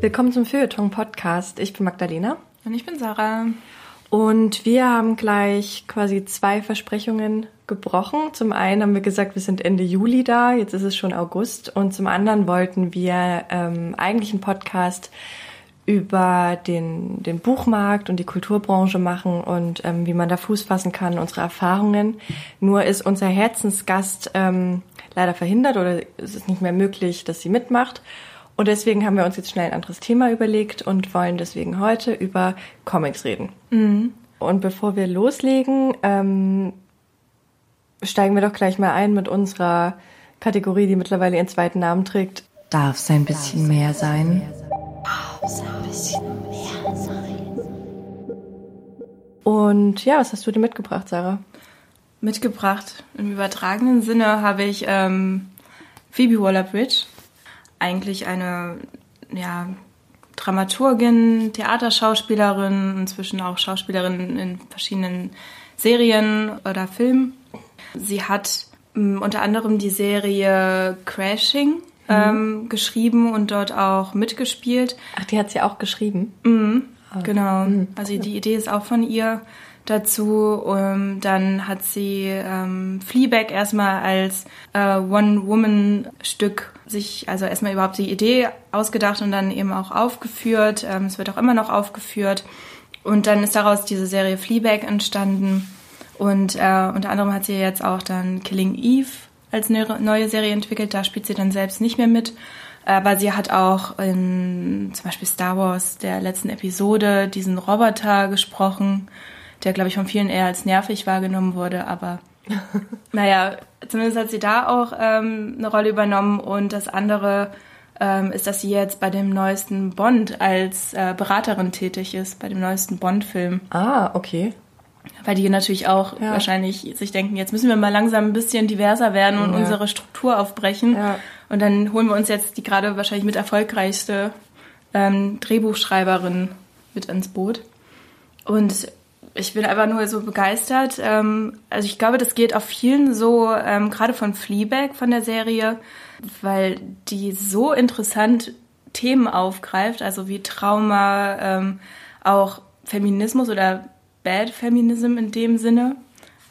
Willkommen zum Feuilleton Podcast. Ich bin Magdalena. Und ich bin Sarah. Und wir haben gleich quasi zwei Versprechungen gebrochen. Zum einen haben wir gesagt, wir sind Ende Juli da, jetzt ist es schon August. Und zum anderen wollten wir ähm, eigentlich einen Podcast über den, den Buchmarkt und die Kulturbranche machen und ähm, wie man da Fuß fassen kann, unsere Erfahrungen. Nur ist unser Herzensgast ähm, leider verhindert oder es ist nicht mehr möglich, dass sie mitmacht. Und deswegen haben wir uns jetzt schnell ein anderes Thema überlegt und wollen deswegen heute über Comics reden. Mhm. Und bevor wir loslegen, ähm, steigen wir doch gleich mal ein mit unserer Kategorie, die mittlerweile ihren zweiten Namen trägt. Darf es ein bisschen mehr sein? Darf es ein bisschen mehr sein? Und ja, was hast du dir mitgebracht, Sarah? Mitgebracht im übertragenen Sinne habe ich ähm, Phoebe Waller-Bridge eigentlich eine ja, Dramaturgin, Theaterschauspielerin, inzwischen auch Schauspielerin in verschiedenen Serien oder Filmen. Sie hat ähm, unter anderem die Serie Crashing mhm. ähm, geschrieben und dort auch mitgespielt. Ach, die hat sie auch geschrieben? Mhm, oh. Genau. Mhm. Also die Idee ist auch von ihr dazu. Um, dann hat sie ähm, Fleabag erstmal als äh, One-Woman-Stück sich, also erstmal überhaupt die Idee ausgedacht und dann eben auch aufgeführt. Ähm, es wird auch immer noch aufgeführt. Und dann ist daraus diese Serie Fleabag entstanden. Und äh, unter anderem hat sie jetzt auch dann Killing Eve als neue Serie entwickelt. Da spielt sie dann selbst nicht mehr mit. Aber sie hat auch in zum Beispiel Star Wars der letzten Episode diesen Roboter gesprochen der, glaube ich, von vielen eher als nervig wahrgenommen wurde. Aber naja, zumindest hat sie da auch ähm, eine Rolle übernommen. Und das andere ähm, ist, dass sie jetzt bei dem neuesten Bond als äh, Beraterin tätig ist, bei dem neuesten Bond-Film. Ah, okay. Weil die natürlich auch ja. wahrscheinlich sich denken, jetzt müssen wir mal langsam ein bisschen diverser werden und ja. unsere Struktur aufbrechen. Ja. Und dann holen wir uns jetzt die gerade wahrscheinlich mit erfolgreichste ähm, Drehbuchschreiberin mit ins Boot. Und ich bin einfach nur so begeistert. Ähm, also ich glaube, das geht auf vielen so, ähm, gerade von Fleabag, von der Serie, weil die so interessant Themen aufgreift, also wie Trauma, ähm, auch Feminismus oder Bad Feminism in dem Sinne.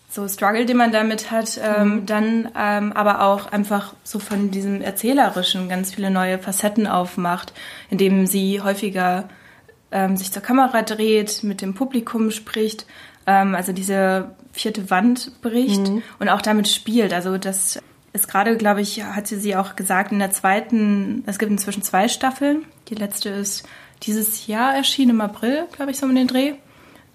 So Struggle, den man damit hat, ähm, mhm. dann ähm, aber auch einfach so von diesem Erzählerischen ganz viele neue Facetten aufmacht, indem sie häufiger ähm, sich zur Kamera dreht, mit dem Publikum spricht, ähm, also diese vierte Wand bricht mhm. und auch damit spielt. Also das ist gerade, glaube ich, hatte sie auch gesagt, in der zweiten, es gibt inzwischen zwei Staffeln. Die letzte ist dieses Jahr erschienen, im April, glaube ich, so um den Dreh.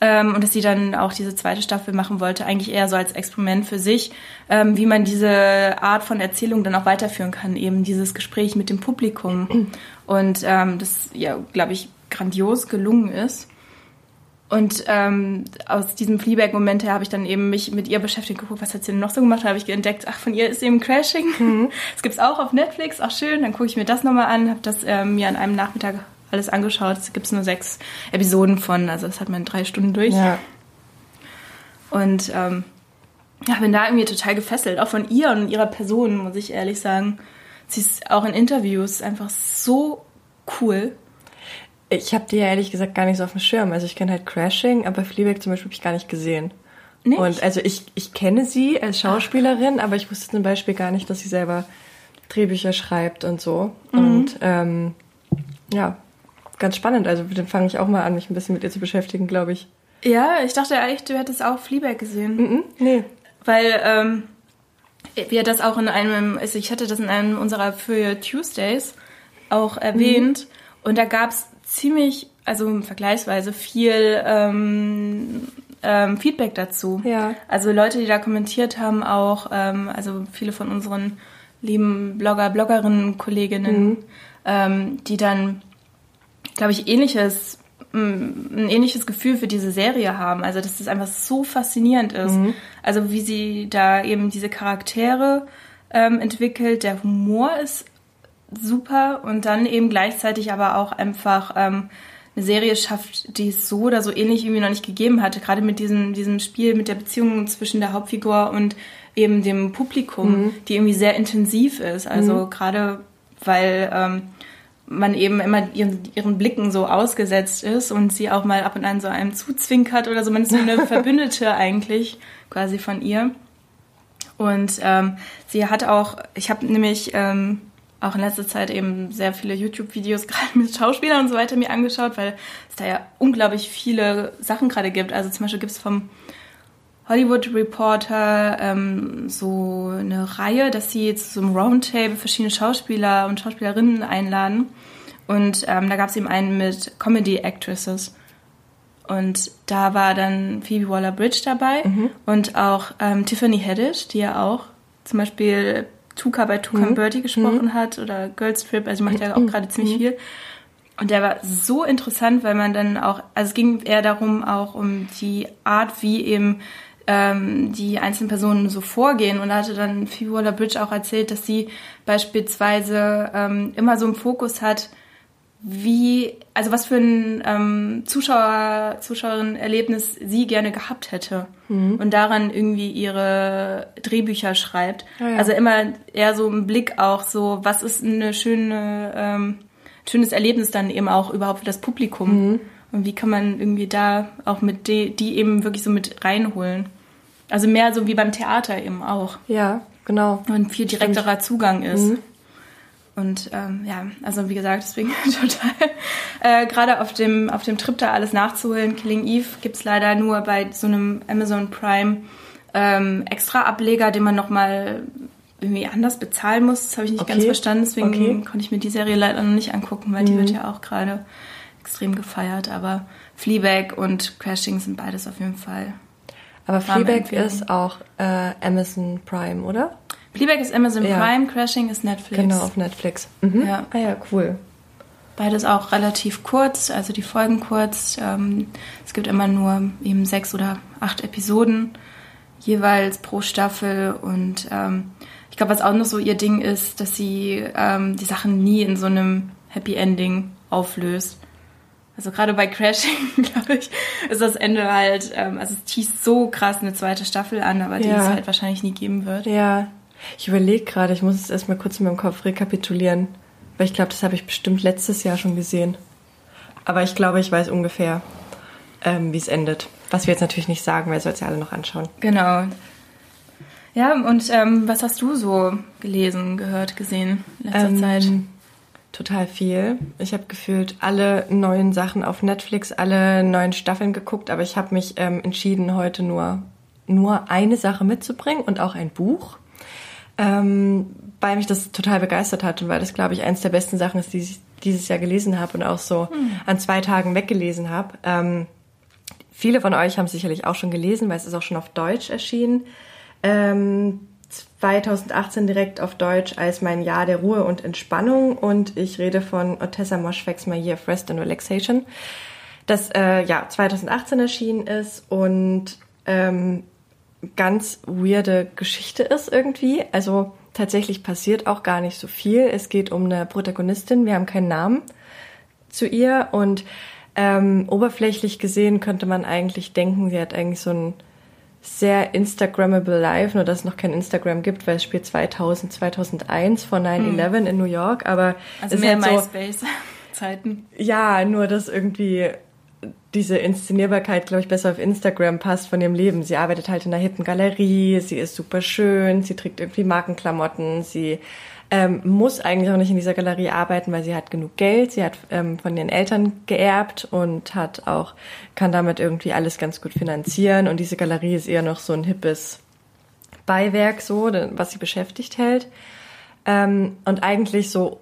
Ähm, und dass sie dann auch diese zweite Staffel machen wollte, eigentlich eher so als Experiment für sich, ähm, wie man diese Art von Erzählung dann auch weiterführen kann, eben dieses Gespräch mit dem Publikum. Und ähm, das, ja, glaube ich, grandios gelungen ist. Und ähm, aus diesem Fleabag-Moment her habe ich dann eben mich mit ihr beschäftigt, geguckt, was hat sie denn noch so gemacht. Da habe ich entdeckt, ach, von ihr ist eben Crashing. Mhm. Das gibt's auch auf Netflix, auch schön. Dann gucke ich mir das nochmal an, habe das ähm, mir an einem Nachmittag alles angeschaut. Es gibt nur sechs Episoden von, also das hat man in drei Stunden durch. Ja. Und ähm, ja, bin da irgendwie total gefesselt, auch von ihr und ihrer Person, muss ich ehrlich sagen. Sie ist auch in Interviews einfach so cool. Ich habe die ja ehrlich gesagt gar nicht so auf dem Schirm. Also ich kenne halt Crashing, aber Fleabag zum Beispiel habe ich gar nicht gesehen. Nicht? Und also ich, ich kenne sie als Schauspielerin, aber ich wusste zum Beispiel gar nicht, dass sie selber Drehbücher schreibt und so. Mhm. Und ähm, ja, ganz spannend. Also dann fange ich auch mal an, mich ein bisschen mit ihr zu beschäftigen, glaube ich. Ja, ich dachte eigentlich, du hättest auch Fleabag gesehen. Mhm, nee. Weil ähm, wir das auch in einem, also ich hatte das in einem unserer für Tuesdays auch erwähnt. Mhm. Und da gab es ziemlich, also vergleichsweise viel ähm, ähm, Feedback dazu. Ja. Also Leute, die da kommentiert haben, auch, ähm, also viele von unseren lieben Blogger, Bloggerinnen, Kolleginnen, mhm. ähm, die dann, glaube ich, ähnliches ein ähnliches Gefühl für diese Serie haben. Also, dass das einfach so faszinierend ist. Mhm. Also, wie sie da eben diese Charaktere ähm, entwickelt. Der Humor ist super und dann eben gleichzeitig aber auch einfach ähm, eine Serie schafft, die es so oder so ähnlich irgendwie noch nicht gegeben hatte. Gerade mit diesem, diesem Spiel, mit der Beziehung zwischen der Hauptfigur und eben dem Publikum, mhm. die irgendwie sehr intensiv ist. Also mhm. gerade weil ähm, man eben immer ihren, ihren Blicken so ausgesetzt ist und sie auch mal ab und an so einem zuzwinkert oder so. Man ist so eine Verbündete eigentlich quasi von ihr. Und ähm, sie hat auch, ich habe nämlich ähm, auch in letzter Zeit eben sehr viele YouTube-Videos gerade mit Schauspielern und so weiter mir angeschaut, weil es da ja unglaublich viele Sachen gerade gibt. Also zum Beispiel gibt es vom Hollywood Reporter ähm, so eine Reihe, dass sie jetzt zum Roundtable verschiedene Schauspieler und Schauspielerinnen einladen. Und ähm, da gab es eben einen mit Comedy Actresses. Und da war dann Phoebe Waller-Bridge dabei mhm. und auch ähm, Tiffany Haddish, die ja auch zum Beispiel Tuka bei Tuka mhm. Birdie gesprochen mhm. hat oder Girls Trip, also macht ja auch mhm. gerade ziemlich mhm. viel. Und der war so interessant, weil man dann auch, also es ging eher darum, auch um die Art, wie eben ähm, die einzelnen Personen so vorgehen. Und da hatte dann Phoebe Waller-Bridge auch erzählt, dass sie beispielsweise ähm, immer so im Fokus hat, wie, also was für ein ähm, Zuschauer, Zuschauerin-Erlebnis sie gerne gehabt hätte mhm. und daran irgendwie ihre Drehbücher schreibt. Ah, ja. Also immer eher so ein Blick auch so, was ist eine schöne, ähm, schönes Erlebnis dann eben auch überhaupt für das Publikum mhm. und wie kann man irgendwie da auch mit die, die eben wirklich so mit reinholen. Also mehr so wie beim Theater eben auch. Ja, genau. Und viel direkterer Stimmt. Zugang ist. Mhm. Und ähm, ja, also wie gesagt, deswegen total äh, gerade auf dem, auf dem Trip da alles nachzuholen. Killing Eve gibt's leider nur bei so einem Amazon Prime ähm, extra Ableger, den man nochmal irgendwie anders bezahlen muss. Das habe ich nicht okay. ganz verstanden. Deswegen okay. konnte ich mir die Serie leider noch nicht angucken, weil mhm. die wird ja auch gerade extrem gefeiert. Aber Fleabag und Crashing sind beides auf jeden Fall. Aber Fleabag ist auch äh, Amazon Prime, oder? Fleabag ist Amazon ja. Prime, Crashing ist Netflix. Genau, auf Netflix. Mhm. Ja. Ah ja, cool. Beides auch relativ kurz, also die Folgen kurz. Ähm, es gibt immer nur eben sechs oder acht Episoden jeweils pro Staffel und ähm, ich glaube, was auch noch so ihr Ding ist, dass sie ähm, die Sachen nie in so einem Happy Ending auflöst. Also gerade bei Crashing, glaube ich, ist das Ende halt, ähm, also es teast so krass eine zweite Staffel an, aber ja. die es halt wahrscheinlich nie geben wird. Ja, ich überlege gerade, ich muss es erstmal kurz in meinem Kopf rekapitulieren, weil ich glaube, das habe ich bestimmt letztes Jahr schon gesehen. Aber ich glaube, ich weiß ungefähr, ähm, wie es endet. Was wir jetzt natürlich nicht sagen, weil ihr sollt es ja alle noch anschauen. Genau. Ja, und ähm, was hast du so gelesen, gehört, gesehen in letzter ähm, Zeit? Total viel. Ich habe gefühlt alle neuen Sachen auf Netflix, alle neuen Staffeln geguckt, aber ich habe mich ähm, entschieden, heute nur, nur eine Sache mitzubringen und auch ein Buch ähm, weil mich das total begeistert hat und weil das, glaube ich, eins der besten Sachen ist, die ich dieses Jahr gelesen habe und auch so hm. an zwei Tagen weggelesen habe. Ähm, viele von euch haben sicherlich auch schon gelesen, weil es ist auch schon auf Deutsch erschienen. Ähm, 2018 direkt auf Deutsch als mein Jahr der Ruhe und Entspannung und ich rede von Otessa Moschweg's My Year of Rest and Relaxation, das äh, ja 2018 erschienen ist und ähm, ganz weirde Geschichte ist irgendwie. Also tatsächlich passiert auch gar nicht so viel. Es geht um eine Protagonistin, wir haben keinen Namen zu ihr und ähm, oberflächlich gesehen könnte man eigentlich denken, sie hat eigentlich so ein sehr Instagrammable Life, nur dass es noch kein Instagram gibt, weil es spielt 2000, 2001 vor 9-11 hm. in New York, aber also mehr halt MySpace-Zeiten. Ja, nur dass irgendwie diese Inszenierbarkeit, glaube ich, besser auf Instagram passt von ihrem Leben. Sie arbeitet halt in einer hippen Galerie, sie ist super schön, sie trägt irgendwie Markenklamotten, sie ähm, muss eigentlich auch nicht in dieser Galerie arbeiten, weil sie hat genug Geld, sie hat ähm, von ihren Eltern geerbt und hat auch, kann damit irgendwie alles ganz gut finanzieren und diese Galerie ist eher noch so ein hippes Beiwerk so, was sie beschäftigt hält. Ähm, und eigentlich so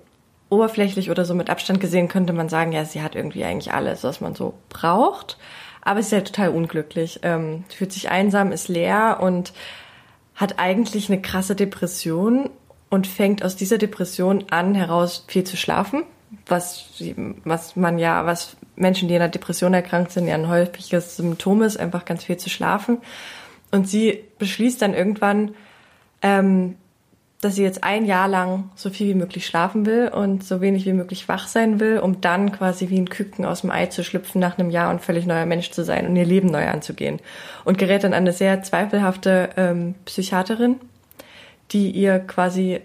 oberflächlich oder so mit Abstand gesehen könnte man sagen, ja, sie hat irgendwie eigentlich alles, was man so braucht. Aber sie ist ja total unglücklich, ähm, fühlt sich einsam, ist leer und hat eigentlich eine krasse Depression und fängt aus dieser Depression an, heraus viel zu schlafen, was, was man ja, was Menschen, die in einer Depression erkrankt sind, ja ein häufiges Symptom ist, einfach ganz viel zu schlafen. Und sie beschließt dann irgendwann, ähm, dass sie jetzt ein Jahr lang so viel wie möglich schlafen will und so wenig wie möglich wach sein will, um dann quasi wie ein Küken aus dem Ei zu schlüpfen nach einem Jahr und völlig neuer Mensch zu sein und ihr Leben neu anzugehen. Und gerät dann an eine sehr zweifelhafte ähm, Psychiaterin, die ihr quasi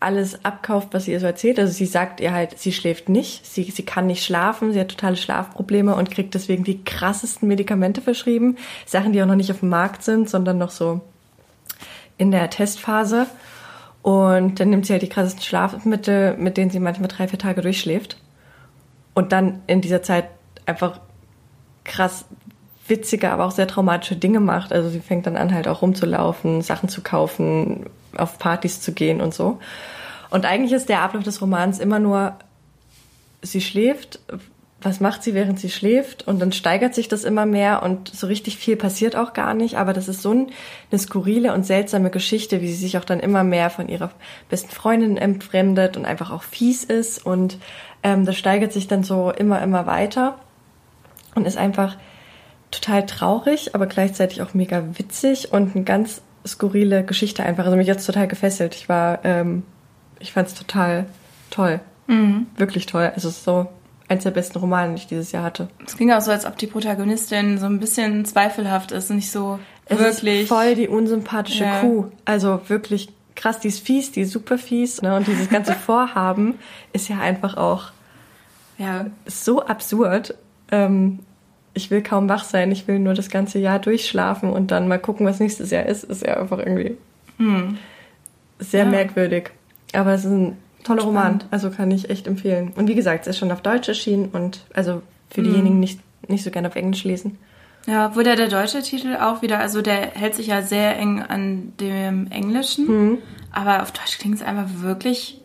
alles abkauft, was sie ihr so erzählt. Also sie sagt ihr halt, sie schläft nicht, sie, sie kann nicht schlafen, sie hat totale Schlafprobleme und kriegt deswegen die krassesten Medikamente verschrieben. Sachen, die auch noch nicht auf dem Markt sind, sondern noch so in der Testphase. Und dann nimmt sie halt die krassesten Schlafmittel, mit denen sie manchmal drei, vier Tage durchschläft. Und dann in dieser Zeit einfach krass witzige, aber auch sehr traumatische Dinge macht. Also sie fängt dann an, halt auch rumzulaufen, Sachen zu kaufen, auf Partys zu gehen und so. Und eigentlich ist der Ablauf des Romans immer nur, sie schläft, was macht sie, während sie schläft? Und dann steigert sich das immer mehr und so richtig viel passiert auch gar nicht. Aber das ist so eine skurrile und seltsame Geschichte, wie sie sich auch dann immer mehr von ihrer besten Freundin entfremdet und einfach auch fies ist. Und ähm, das steigert sich dann so immer, immer weiter und ist einfach total traurig, aber gleichzeitig auch mega witzig und eine ganz skurrile Geschichte einfach. Also mich jetzt total gefesselt. Ich war, ähm, ich fand es total toll. Mhm. Wirklich toll. Also so eins der besten Romane, die ich dieses Jahr hatte. Es ging auch so, als ob die Protagonistin so ein bisschen zweifelhaft ist, nicht so es wirklich. Ist voll die unsympathische ja. Kuh. Also wirklich krass, die ist fies, die ist super fies. Ne? Und dieses ganze Vorhaben ist ja einfach auch ja. so absurd. Ähm, ich will kaum wach sein, ich will nur das ganze Jahr durchschlafen und dann mal gucken, was nächstes Jahr ist, ist ja einfach irgendwie hm. sehr ja. merkwürdig. Aber es ist ein toller Spannend. Roman, also kann ich echt empfehlen. Und wie gesagt, es ist schon auf Deutsch erschienen und also für hm. diejenigen, die nicht, nicht so gerne auf Englisch lesen. Ja, wurde der deutsche Titel auch wieder, also der hält sich ja sehr eng an dem Englischen, hm. aber auf Deutsch klingt es einfach wirklich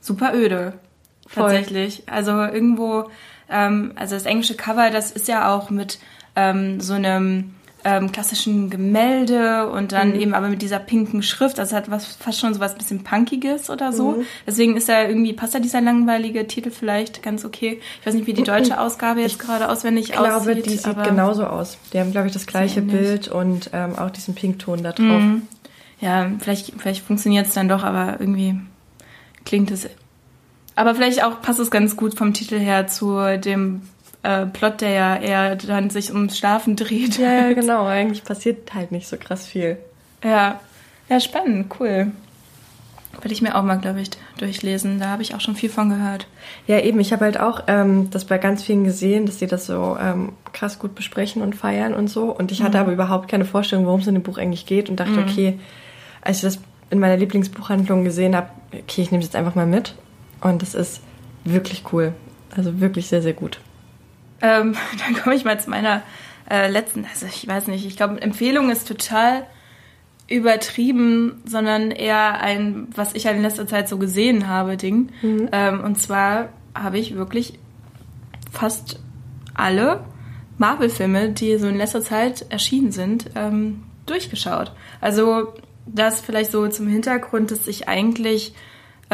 super öde. Voll. Tatsächlich. Also irgendwo ähm, also das englische Cover, das ist ja auch mit ähm, so einem ähm, klassischen Gemälde und dann mhm. eben aber mit dieser pinken Schrift. Also hat was fast schon so was bisschen Punkiges oder so. Mhm. Deswegen ist da irgendwie, passt da dieser langweilige Titel vielleicht ganz okay. Ich weiß nicht, wie die deutsche Ausgabe jetzt ich gerade auswendig aussieht. Ich glaube, die sieht genauso aus. Die haben, glaube ich, das gleiche Bild und ähm, auch diesen Pinkton da drauf. Mhm. Ja, vielleicht, vielleicht funktioniert es dann doch, aber irgendwie klingt es aber vielleicht auch passt es ganz gut vom Titel her zu dem äh, Plot, der ja eher dann sich ums Schlafen dreht. Ja, ja, genau. Eigentlich passiert halt nicht so krass viel. Ja, ja, spannend, cool. Würde ich mir auch mal, glaube ich, durchlesen. Da habe ich auch schon viel von gehört. Ja, eben. Ich habe halt auch ähm, das bei ganz vielen gesehen, dass sie das so ähm, krass gut besprechen und feiern und so. Und ich hatte mhm. aber überhaupt keine Vorstellung, worum es in dem Buch eigentlich geht und dachte, mhm. okay, als ich das in meiner Lieblingsbuchhandlung gesehen habe, okay, ich nehme es jetzt einfach mal mit. Und es ist wirklich cool. Also wirklich sehr, sehr gut. Ähm, dann komme ich mal zu meiner äh, letzten, also ich weiß nicht, ich glaube, Empfehlung ist total übertrieben, sondern eher ein, was ich halt in letzter Zeit so gesehen habe, Ding. Mhm. Ähm, und zwar habe ich wirklich fast alle Marvel-Filme, die so in letzter Zeit erschienen sind, ähm, durchgeschaut. Also das vielleicht so zum Hintergrund, dass ich eigentlich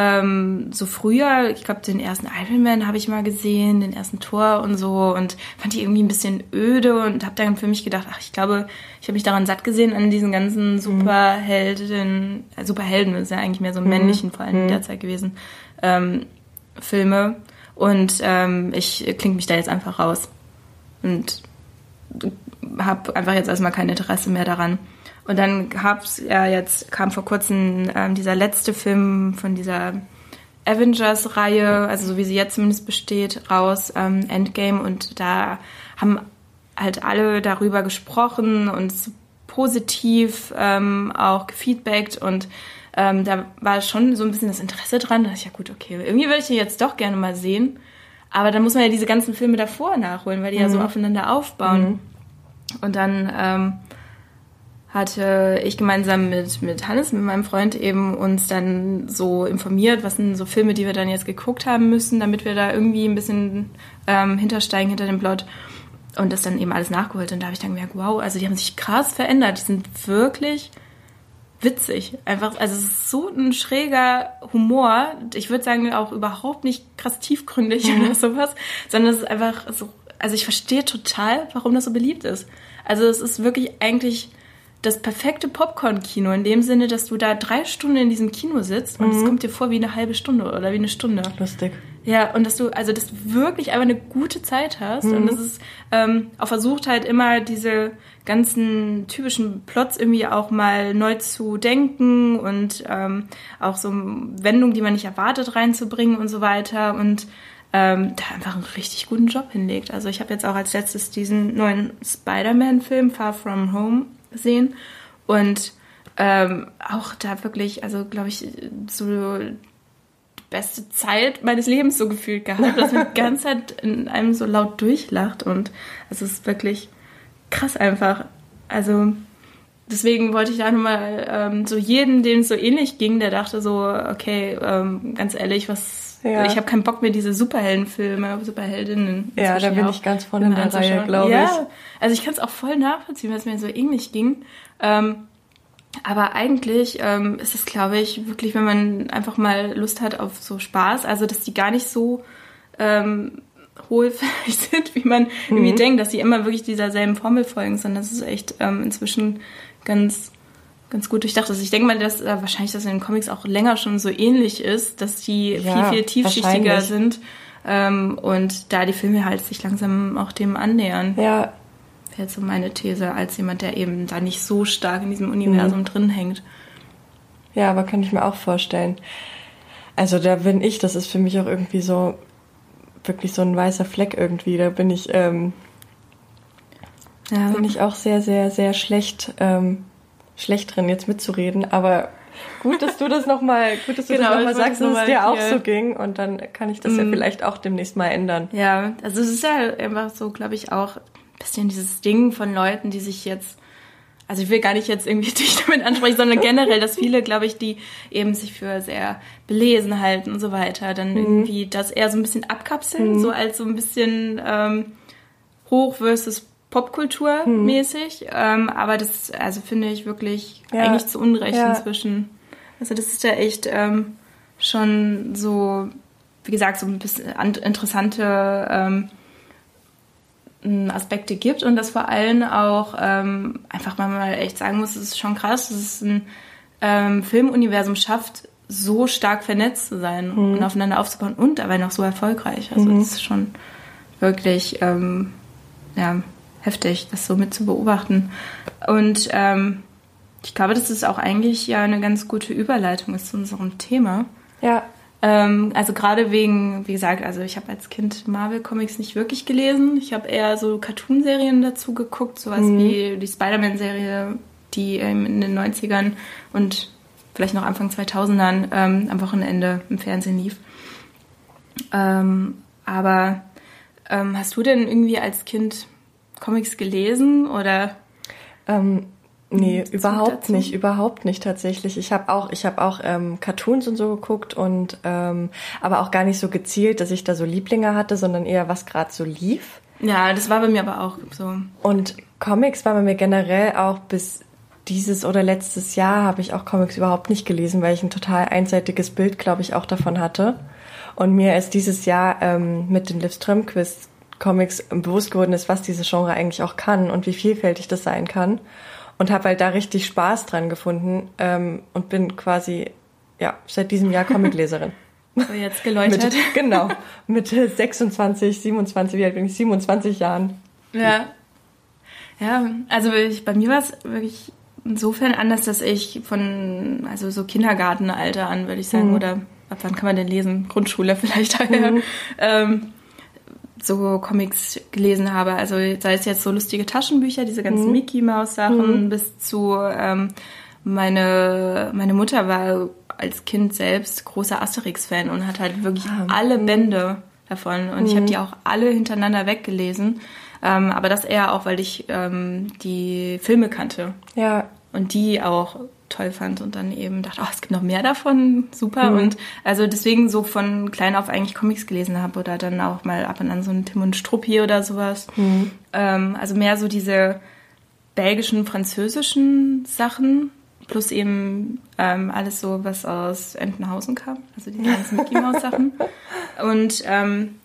ähm, so früher, ich glaube, den ersten Iron Man habe ich mal gesehen, den ersten Tor und so und fand die irgendwie ein bisschen öde und habe dann für mich gedacht, ach, ich glaube, ich habe mich daran satt gesehen an diesen ganzen mhm. Superhelden, äh, Superhelden ist ja eigentlich mehr so mhm. männlichen vor allem in mhm. der Zeit gewesen, ähm, Filme und ähm, ich klinge mich da jetzt einfach raus und habe einfach jetzt erstmal kein Interesse mehr daran. Und dann gab's ja jetzt, kam vor kurzem ähm, dieser letzte Film von dieser Avengers-Reihe, also so wie sie jetzt zumindest besteht, raus, ähm, Endgame. Und da haben halt alle darüber gesprochen und positiv ähm, auch gefeedbackt und ähm, da war schon so ein bisschen das Interesse dran. Da dachte ich, ja gut, okay, irgendwie würde ich den jetzt doch gerne mal sehen. Aber dann muss man ja diese ganzen Filme davor nachholen, weil die mhm. ja so mhm. aufeinander aufbauen. Mhm. Und dann ähm, hatte ich gemeinsam mit, mit Hannes, mit meinem Freund eben uns dann so informiert, was sind so Filme, die wir dann jetzt geguckt haben müssen, damit wir da irgendwie ein bisschen ähm, hintersteigen hinter dem Plot und das dann eben alles nachgeholt. Und da habe ich dann gemerkt, wow, also die haben sich krass verändert. Die sind wirklich witzig. Einfach, also es ist so ein schräger Humor. Ich würde sagen, auch überhaupt nicht krass tiefgründig mhm. oder sowas, sondern es ist einfach so, also ich verstehe total, warum das so beliebt ist. Also es ist wirklich eigentlich das perfekte Popcorn-Kino in dem Sinne, dass du da drei Stunden in diesem Kino sitzt und es mhm. kommt dir vor wie eine halbe Stunde oder wie eine Stunde. Lustig. Ja, und dass du, also dass du wirklich einfach eine gute Zeit hast. Mhm. Und das ist ähm, auch versucht halt immer diese ganzen typischen Plots irgendwie auch mal neu zu denken und ähm, auch so Wendungen, die man nicht erwartet, reinzubringen und so weiter. Und ähm, da einfach einen richtig guten Job hinlegt. Also ich habe jetzt auch als letztes diesen neuen Spider-Man-Film Far From Home gesehen und ähm, auch da wirklich, also glaube ich, so beste Zeit meines Lebens so gefühlt gehabt, dass man die ganze Zeit in einem so laut durchlacht und es ist wirklich krass einfach. Also deswegen wollte ich da nochmal ähm, so jeden, dem es so ähnlich ging, der dachte so, okay, ähm, ganz ehrlich, was ja. ich habe keinen Bock mehr diese Superheldenfilme, Superheldinnen. Ja, da bin ich ganz vorne in der Reihe, glaube ich. Ja, also ich kann es auch voll nachvollziehen, weil es mir so ähnlich ging. Ähm, aber eigentlich ähm, ist es, glaube ich, wirklich, wenn man einfach mal Lust hat auf so Spaß, also dass die gar nicht so ähm, hohlfähig sind, wie man mhm. irgendwie denkt, dass sie immer wirklich dieser selben Formel folgen, sondern das ist echt ähm, inzwischen ganz ganz gut durchdacht ist. Ich denke mal, dass äh, wahrscheinlich das in den Comics auch länger schon so ähnlich ist, dass die ja, viel, viel tiefschichtiger sind ähm, und da die Filme halt sich langsam auch dem annähern. Ja, jetzt so meine These, als jemand, der eben da nicht so stark in diesem Universum mhm. drin hängt. Ja, aber kann ich mir auch vorstellen. Also da bin ich, das ist für mich auch irgendwie so wirklich so ein weißer Fleck irgendwie. Da bin ich, ähm, ja. bin ich auch sehr, sehr, sehr schlecht, ähm, schlecht drin, jetzt mitzureden. Aber gut, dass du das nochmal, gut, dass du genau, das nochmal sagst, dass es dir auch so ging. Und dann kann ich das mm. ja vielleicht auch demnächst mal ändern. Ja, also es ist ja einfach so, glaube ich, auch bisschen dieses Ding von Leuten, die sich jetzt, also ich will gar nicht jetzt irgendwie dich damit ansprechen, sondern generell, dass viele, glaube ich, die eben sich für sehr belesen halten und so weiter, dann mhm. irgendwie das eher so ein bisschen abkapseln, mhm. so als so ein bisschen ähm, Hoch versus Popkultur mäßig. Mhm. Ähm, aber das, also finde ich wirklich ja. eigentlich zu Unrecht ja. inzwischen. Also das ist ja echt ähm, schon so, wie gesagt, so ein bisschen interessante ähm, Aspekte gibt und das vor allem auch ähm, einfach mal echt sagen muss, es ist schon krass, dass es ein ähm, Filmuniversum schafft, so stark vernetzt zu sein mhm. und aufeinander aufzubauen und dabei noch so erfolgreich. Also mhm. das ist schon wirklich ähm, ja, heftig, das so mit zu beobachten. Und ähm, ich glaube, dass es auch eigentlich ja eine ganz gute Überleitung ist zu unserem Thema. Ja. Ähm, also gerade wegen, wie gesagt, also ich habe als Kind Marvel-Comics nicht wirklich gelesen. Ich habe eher so Cartoon-Serien dazu geguckt, sowas mhm. wie die Spider-Man-Serie, die ähm, in den 90ern und vielleicht noch Anfang 2000ern ähm, am Wochenende im Fernsehen lief. Ähm, aber ähm, hast du denn irgendwie als Kind Comics gelesen oder? Ähm, Nee, überhaupt nicht, überhaupt nicht tatsächlich. Ich habe auch, ich habe auch ähm, Cartoons und so geguckt und ähm, aber auch gar nicht so gezielt, dass ich da so Lieblinge hatte, sondern eher was gerade so lief. Ja, das war bei mir aber auch so. Und Comics war bei mir generell auch bis dieses oder letztes Jahr habe ich auch Comics überhaupt nicht gelesen, weil ich ein total einseitiges Bild, glaube ich, auch davon hatte. Und mir ist dieses Jahr ähm, mit den Liv Strömquist Comics bewusst geworden ist, was dieses Genre eigentlich auch kann und wie vielfältig das sein kann und habe halt da richtig Spaß dran gefunden ähm, und bin quasi ja seit diesem Jahr Comicleserin. So jetzt geläutert. mit, genau, mit 26, 27, wie alt bin ich? 27 Jahren. Ja. Ja, also ich, bei mir war es wirklich insofern anders, dass ich von, also so Kindergartenalter an, würde ich sagen, mhm. oder ab wann kann man denn lesen? Grundschule vielleicht daher. Mhm. Ähm, so Comics gelesen habe. Also sei es jetzt so lustige Taschenbücher, diese ganzen mhm. Mickey Mouse Sachen, mhm. bis zu ähm, meine meine Mutter war als Kind selbst großer Asterix-Fan und hat halt wirklich ah, alle mhm. Bände davon und ich habe mhm. die auch alle hintereinander weggelesen. Ähm, aber das eher auch, weil ich ähm, die Filme kannte. Ja. Und die auch toll fand und dann eben dachte, oh, es gibt noch mehr davon, super. Mhm. Und also deswegen so von klein auf eigentlich Comics gelesen habe oder dann auch mal ab und an so ein Tim und Struppi oder sowas. Mhm. Ähm, also mehr so diese belgischen, französischen Sachen plus eben ähm, alles so, was aus Entenhausen kam, also die ganzen Mickey Mouse Sachen. Und ähm,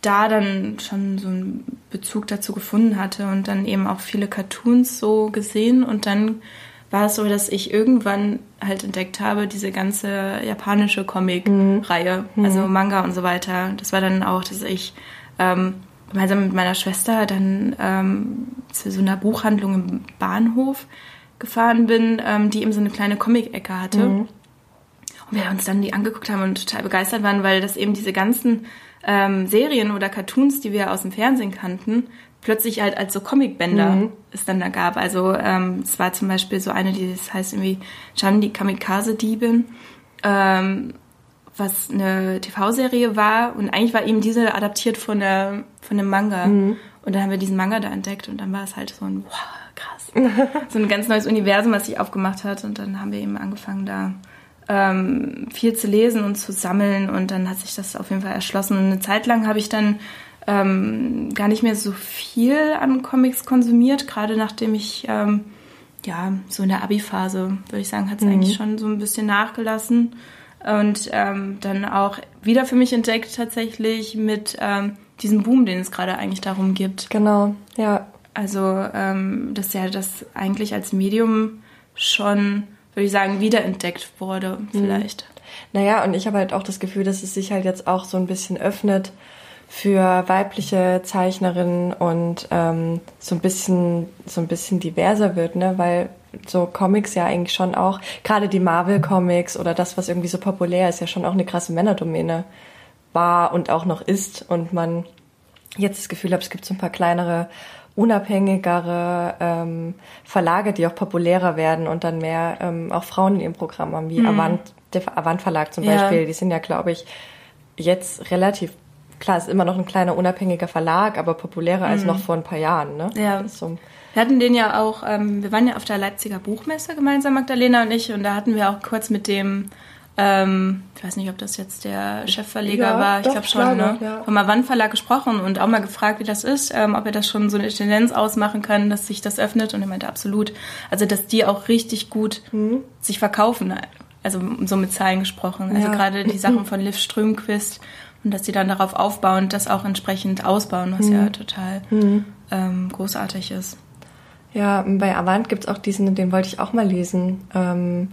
da dann schon so einen Bezug dazu gefunden hatte und dann eben auch viele Cartoons so gesehen und dann war es so, dass ich irgendwann halt entdeckt habe, diese ganze japanische Comic-Reihe, mhm. also Manga und so weiter. Das war dann auch, dass ich ähm, gemeinsam mit meiner Schwester dann ähm, zu so einer Buchhandlung im Bahnhof gefahren bin, ähm, die eben so eine kleine Comic-Ecke hatte. Mhm. Und wir uns dann die angeguckt haben und total begeistert waren, weil das eben diese ganzen ähm, Serien oder Cartoons, die wir aus dem Fernsehen kannten, plötzlich halt als so Comicbänder mhm. es dann da gab. Also ähm, es war zum Beispiel so eine, die das heißt irgendwie Chan die Kamikaze-Diebin, ähm, was eine TV-Serie war und eigentlich war eben diese adaptiert von der von dem Manga. Mhm. Und dann haben wir diesen Manga da entdeckt und dann war es halt so ein wow, krass. so ein ganz neues Universum, was sich aufgemacht hat und dann haben wir eben angefangen da ähm, viel zu lesen und zu sammeln und dann hat sich das auf jeden Fall erschlossen. Und eine Zeit lang habe ich dann ähm, gar nicht mehr so viel an Comics konsumiert, gerade nachdem ich ähm, ja so in der Abi-Phase, würde ich sagen, hat es mhm. eigentlich schon so ein bisschen nachgelassen und ähm, dann auch wieder für mich entdeckt tatsächlich mit ähm, diesem Boom, den es gerade eigentlich darum gibt. Genau, ja. Also ähm, dass ja das eigentlich als Medium schon würde ich sagen, wiederentdeckt wurde, mhm. vielleicht. Mhm. Naja, und ich habe halt auch das Gefühl, dass es sich halt jetzt auch so ein bisschen öffnet für weibliche Zeichnerinnen und ähm, so ein bisschen so ein bisschen diverser wird, ne? Weil so Comics ja eigentlich schon auch, gerade die Marvel-Comics oder das, was irgendwie so populär ist, ja schon auch eine krasse Männerdomäne war und auch noch ist und man jetzt das Gefühl hat, es gibt so ein paar kleinere unabhängigere ähm, Verlage, die auch populärer werden und dann mehr ähm, auch Frauen in ihrem Programm haben, wie mhm. Avant, der Avant Verlag zum Beispiel. Ja. Die sind ja, glaube ich, jetzt relativ, klar, ist immer noch ein kleiner unabhängiger Verlag, aber populärer mhm. als noch vor ein paar Jahren. Ne? Ja. So. Wir hatten den ja auch, ähm, wir waren ja auf der Leipziger Buchmesse gemeinsam, Magdalena und ich, und da hatten wir auch kurz mit dem ähm, ich weiß nicht, ob das jetzt der Chefverleger ja, war, ich glaube schon, ne? Ja. Vom Avant Verlag gesprochen und auch mal gefragt, wie das ist, ähm, ob er das schon so eine Tendenz ausmachen kann, dass sich das öffnet. Und er meinte absolut. Also, dass die auch richtig gut mhm. sich verkaufen. Also, so mit Zahlen gesprochen. Also, ja. gerade die Sachen von Liv Strömquist und dass sie dann darauf aufbauen und das auch entsprechend ausbauen, was mhm. ja total mhm. ähm, großartig ist. Ja, bei Avant gibt's auch diesen, den wollte ich auch mal lesen. Ähm,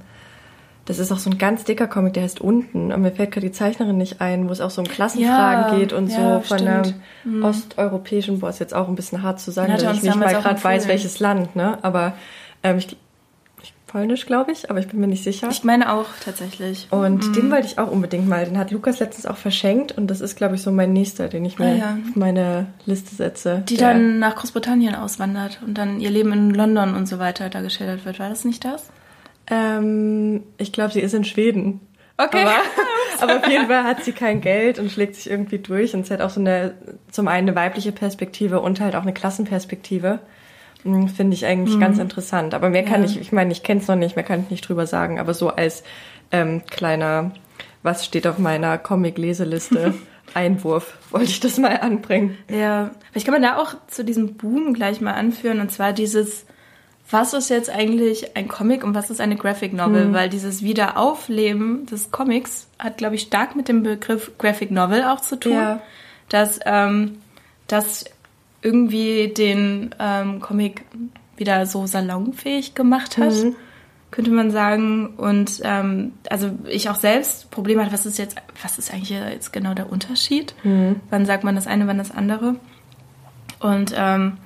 das ist auch so ein ganz dicker Comic, der heißt Unten. Und mir fällt gerade die Zeichnerin nicht ein, wo es auch so um Klassenfragen ja, geht und ja, so von stimmt. einem mhm. osteuropäischen, boah, ist jetzt auch ein bisschen hart zu sagen, weil ich nicht mal gerade weiß, welches Land, ne? Aber ähm, ich Polnisch, glaube ich, aber ich bin mir nicht sicher. Ich meine auch tatsächlich. Und mhm. den wollte ich auch unbedingt mal. Den hat Lukas letztens auch verschenkt und das ist, glaube ich, so mein nächster, den ich mir ah, ja. auf meine Liste setze. Die dann nach Großbritannien auswandert und dann ihr Leben in London und so weiter da geschildert wird. War das nicht das? Ähm, ich glaube, sie ist in Schweden. Okay. Aber, aber, auf jeden Fall hat sie kein Geld und schlägt sich irgendwie durch. Und sie hat auch so eine, zum einen eine weibliche Perspektive und halt auch eine Klassenperspektive. Hm, finde ich eigentlich mhm. ganz interessant. Aber mehr kann ja. ich, ich meine, ich kenne es noch nicht, mehr kann ich nicht drüber sagen. Aber so als ähm, kleiner, was steht auf meiner Comic-Leseliste? Einwurf wollte ich das mal anbringen. Ja, vielleicht kann man da auch zu diesem Boom gleich mal anführen. Und zwar dieses was ist jetzt eigentlich ein Comic und was ist eine Graphic Novel? Mhm. Weil dieses Wiederaufleben des Comics hat, glaube ich, stark mit dem Begriff Graphic Novel auch zu tun. Ja. Dass ähm, das irgendwie den ähm, Comic wieder so salonfähig gemacht hat, mhm. könnte man sagen. Und ähm, also ich auch selbst Probleme hatte, was ist jetzt, was ist eigentlich jetzt genau der Unterschied? Mhm. Wann sagt man das eine, wann das andere? Und ähm,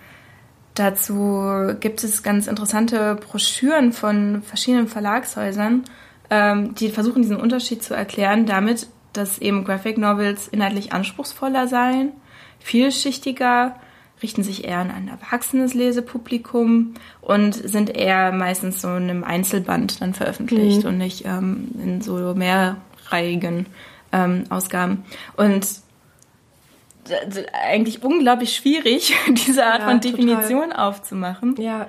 Dazu gibt es ganz interessante Broschüren von verschiedenen Verlagshäusern, ähm, die versuchen, diesen Unterschied zu erklären, damit, dass eben Graphic Novels inhaltlich anspruchsvoller seien, vielschichtiger, richten sich eher an ein erwachsenes Lesepublikum und sind eher meistens so in einem Einzelband dann veröffentlicht mhm. und nicht ähm, in so mehrreihigen ähm, Ausgaben. Und eigentlich unglaublich schwierig, diese Art ja, von Definition total. aufzumachen. Ja.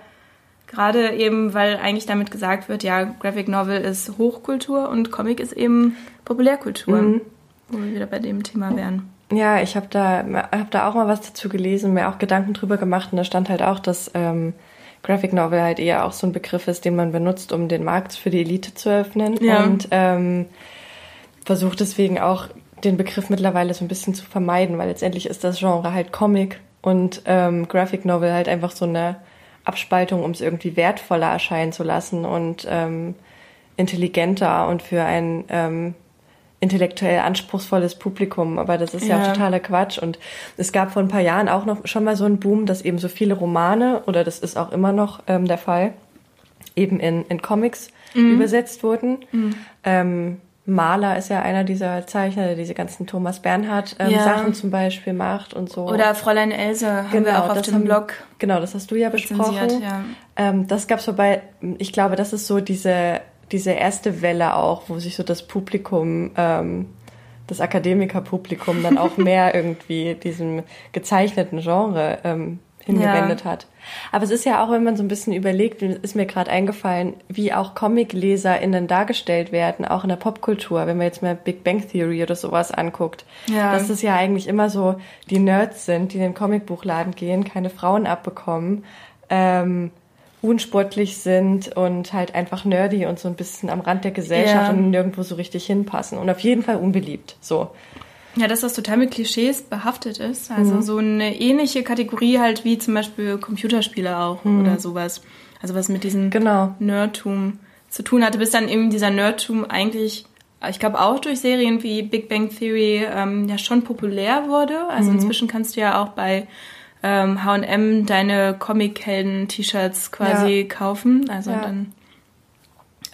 Gerade eben, weil eigentlich damit gesagt wird, ja, Graphic Novel ist Hochkultur und Comic ist eben Populärkultur, mhm. wo wir wieder bei dem Thema wären. Ja, ich habe da, hab da auch mal was dazu gelesen, mir auch Gedanken drüber gemacht und da stand halt auch, dass ähm, Graphic Novel halt eher auch so ein Begriff ist, den man benutzt, um den Markt für die Elite zu öffnen ja. und ähm, versucht deswegen auch den Begriff mittlerweile so ein bisschen zu vermeiden, weil letztendlich ist das Genre halt Comic und ähm, Graphic Novel halt einfach so eine Abspaltung, um es irgendwie wertvoller erscheinen zu lassen und ähm, intelligenter und für ein ähm, intellektuell anspruchsvolles Publikum, aber das ist ja. ja, auch totaler Quatsch. Und es gab vor ein paar Jahren auch noch schon mal so einen Boom, dass eben so viele Romane, oder das ist auch immer noch ähm, der Fall, eben in, in Comics mhm. übersetzt wurden. Mhm. Ähm, Maler ist ja einer dieser Zeichner, der diese ganzen Thomas Bernhard ähm, ja. Sachen zum Beispiel macht und so. Oder Fräulein Else haben genau, wir auch auf dem haben, Blog. Genau, das hast du ja besprochen. Ja. Ähm, das gab's vorbei. Ich glaube, das ist so diese diese erste Welle auch, wo sich so das Publikum, ähm, das Akademikerpublikum dann auch mehr irgendwie diesem gezeichneten Genre ähm, hingewendet ja. hat. Aber es ist ja auch, wenn man so ein bisschen überlegt, ist mir gerade eingefallen, wie auch ComicleserInnen dargestellt werden, auch in der Popkultur, wenn man jetzt mal Big Bang Theory oder sowas anguckt. Ja. Dass es ja eigentlich immer so die Nerds sind, die in den Comicbuchladen gehen, keine Frauen abbekommen, ähm, unsportlich sind und halt einfach nerdy und so ein bisschen am Rand der Gesellschaft ja. und nirgendwo so richtig hinpassen und auf jeden Fall unbeliebt. So. Ja, dass das total mit Klischees behaftet ist. Also mhm. so eine ähnliche Kategorie halt wie zum Beispiel Computerspiele auch mhm. oder sowas. Also was mit diesem genau. Nerdtum zu tun hatte, bis dann eben dieser Nerdtum eigentlich, ich glaube auch durch Serien wie Big Bang Theory ähm, ja schon populär wurde. Also mhm. inzwischen kannst du ja auch bei ähm, H&M deine Comic-Helden-T-Shirts quasi ja. kaufen. Also ja. dann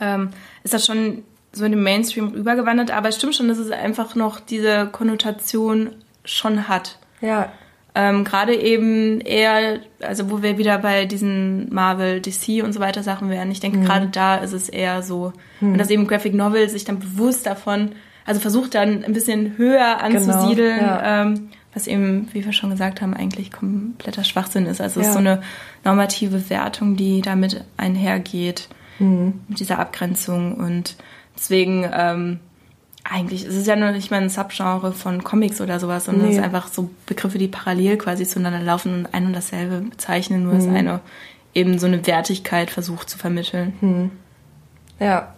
ähm, ist das schon so in den Mainstream rübergewandert. Aber es stimmt schon, dass es einfach noch diese Konnotation schon hat. Ja. Ähm, Gerade eben eher, also wo wir wieder bei diesen Marvel, DC und so weiter Sachen wären. Ich denke, mhm. gerade da ist es eher so, mhm. wenn das eben Graphic Novel sich dann bewusst davon, also versucht dann ein bisschen höher genau, anzusiedeln, genau, ja. ähm, was eben, wie wir schon gesagt haben, eigentlich kompletter Schwachsinn ist. Also es ist so eine normative Wertung, die damit einhergeht, mhm. mit dieser Abgrenzung. Und deswegen, ähm, eigentlich, es ist ja nur nicht mal ein Subgenre von Comics oder sowas, sondern nee. es ist einfach so Begriffe, die parallel quasi zueinander laufen und ein und dasselbe bezeichnen, nur mhm. dass eine eben so eine Wertigkeit versucht zu vermitteln. Mhm. Ja.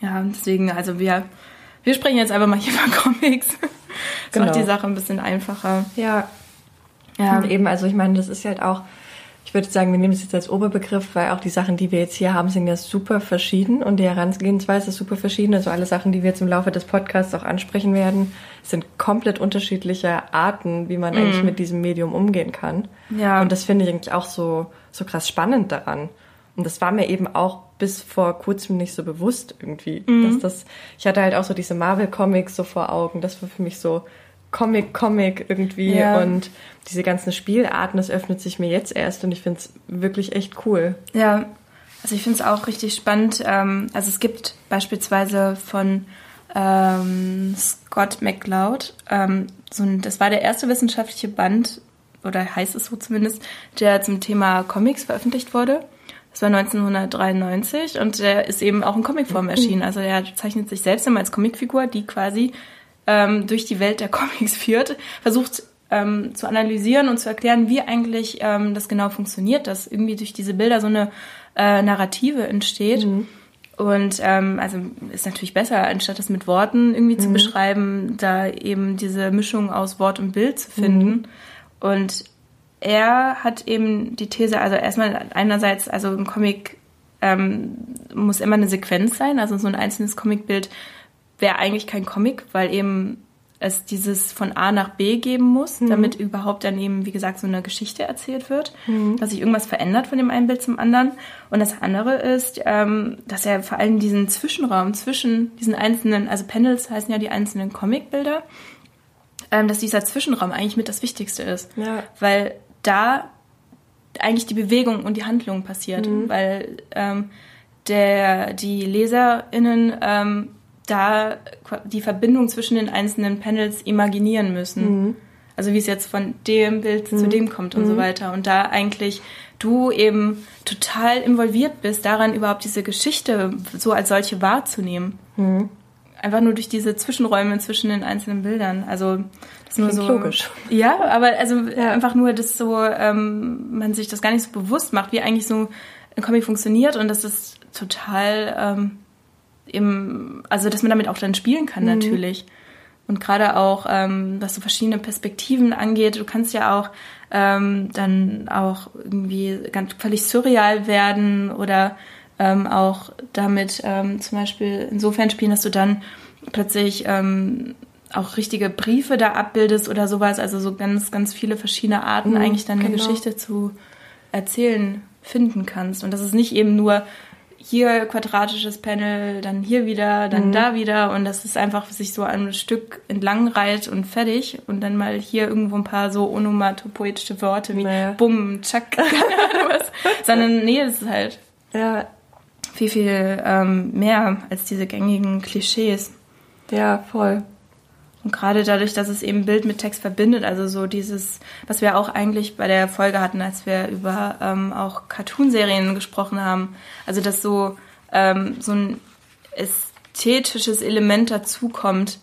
Ja, deswegen, also wir, wir sprechen jetzt einfach mal hier über Comics. Das genau. macht die Sache ein bisschen einfacher. Ja. Ja. Und eben, also ich meine, das ist halt auch, ich würde sagen, wir nehmen es jetzt als Oberbegriff, weil auch die Sachen, die wir jetzt hier haben, sind ja super verschieden und die Herangehensweise ist super verschieden. Also alle Sachen, die wir jetzt im Laufe des Podcasts auch ansprechen werden, sind komplett unterschiedliche Arten, wie man mm. eigentlich mit diesem Medium umgehen kann. Ja. Und das finde ich eigentlich auch so, so krass spannend daran. Und das war mir eben auch bis vor kurzem nicht so bewusst irgendwie, mhm. dass das, ich hatte halt auch so diese Marvel-Comics so vor Augen, das war für mich so Comic, Comic irgendwie ja. und diese ganzen Spielarten, das öffnet sich mir jetzt erst und ich finde es wirklich echt cool. Ja, also ich finde es auch richtig spannend. Ähm, also es gibt beispielsweise von ähm, Scott McCloud, ähm, so ein, das war der erste wissenschaftliche Band, oder heißt es so zumindest, der zum Thema Comics veröffentlicht wurde. Das war 1993 und der ist eben auch in Comicform erschienen. Also er zeichnet sich selbst immer als Comicfigur, die quasi ähm, durch die Welt der Comics führt, versucht ähm, zu analysieren und zu erklären, wie eigentlich ähm, das genau funktioniert, dass irgendwie durch diese Bilder so eine äh, Narrative entsteht. Mhm. Und ähm, also ist natürlich besser, anstatt das mit Worten irgendwie mhm. zu beschreiben, da eben diese Mischung aus Wort und Bild zu finden. Mhm. Und er hat eben die These, also erstmal einerseits, also ein Comic ähm, muss immer eine Sequenz sein, also so ein einzelnes Comicbild wäre eigentlich kein Comic, weil eben es dieses von A nach B geben muss, mhm. damit überhaupt dann eben, wie gesagt, so eine Geschichte erzählt wird, mhm. dass sich irgendwas verändert von dem einen Bild zum anderen. Und das andere ist, ähm, dass er vor allem diesen Zwischenraum zwischen diesen einzelnen, also Panels heißen ja die einzelnen Comicbilder, ähm, dass dieser Zwischenraum eigentlich mit das Wichtigste ist. Ja. Weil da eigentlich die Bewegung und die Handlung passiert, mhm. weil ähm, der, die LeserInnen ähm, da die Verbindung zwischen den einzelnen Panels imaginieren müssen. Mhm. Also wie es jetzt von dem Bild mhm. zu dem kommt und so mhm. weiter. Und da eigentlich du eben total involviert bist, daran überhaupt diese Geschichte so als solche wahrzunehmen. Mhm. Einfach nur durch diese Zwischenräume zwischen den einzelnen Bildern. Also das ist nur so logisch. Ja, aber also ja. einfach nur, dass so ähm, man sich das gar nicht so bewusst macht, wie eigentlich so ein Comic funktioniert und das ist total ähm, eben, also dass man damit auch dann spielen kann mhm. natürlich. Und gerade auch, ähm, was so verschiedene Perspektiven angeht, du kannst ja auch ähm, dann auch irgendwie ganz völlig surreal werden oder ähm, auch damit ähm, zum Beispiel insofern spielen, dass du dann plötzlich ähm, auch richtige Briefe da abbildest oder sowas. Also so ganz, ganz viele verschiedene Arten, mhm, eigentlich dann genau. eine Geschichte zu erzählen finden kannst. Und das ist nicht eben nur hier quadratisches Panel, dann hier wieder, dann mhm. da wieder und das ist einfach sich so ein Stück entlang reiht und fertig und dann mal hier irgendwo ein paar so onomatopoetische Worte wie naja. Bumm, Tschack, keine Ahnung was, sondern nee, es ist halt ja. viel, viel ähm, mehr als diese gängigen Klischees. Ja, voll. Und gerade dadurch, dass es eben Bild mit Text verbindet, also so dieses, was wir auch eigentlich bei der Folge hatten, als wir über ähm, auch Cartoonserien gesprochen haben, also dass so, ähm, so ein ästhetisches Element dazukommt,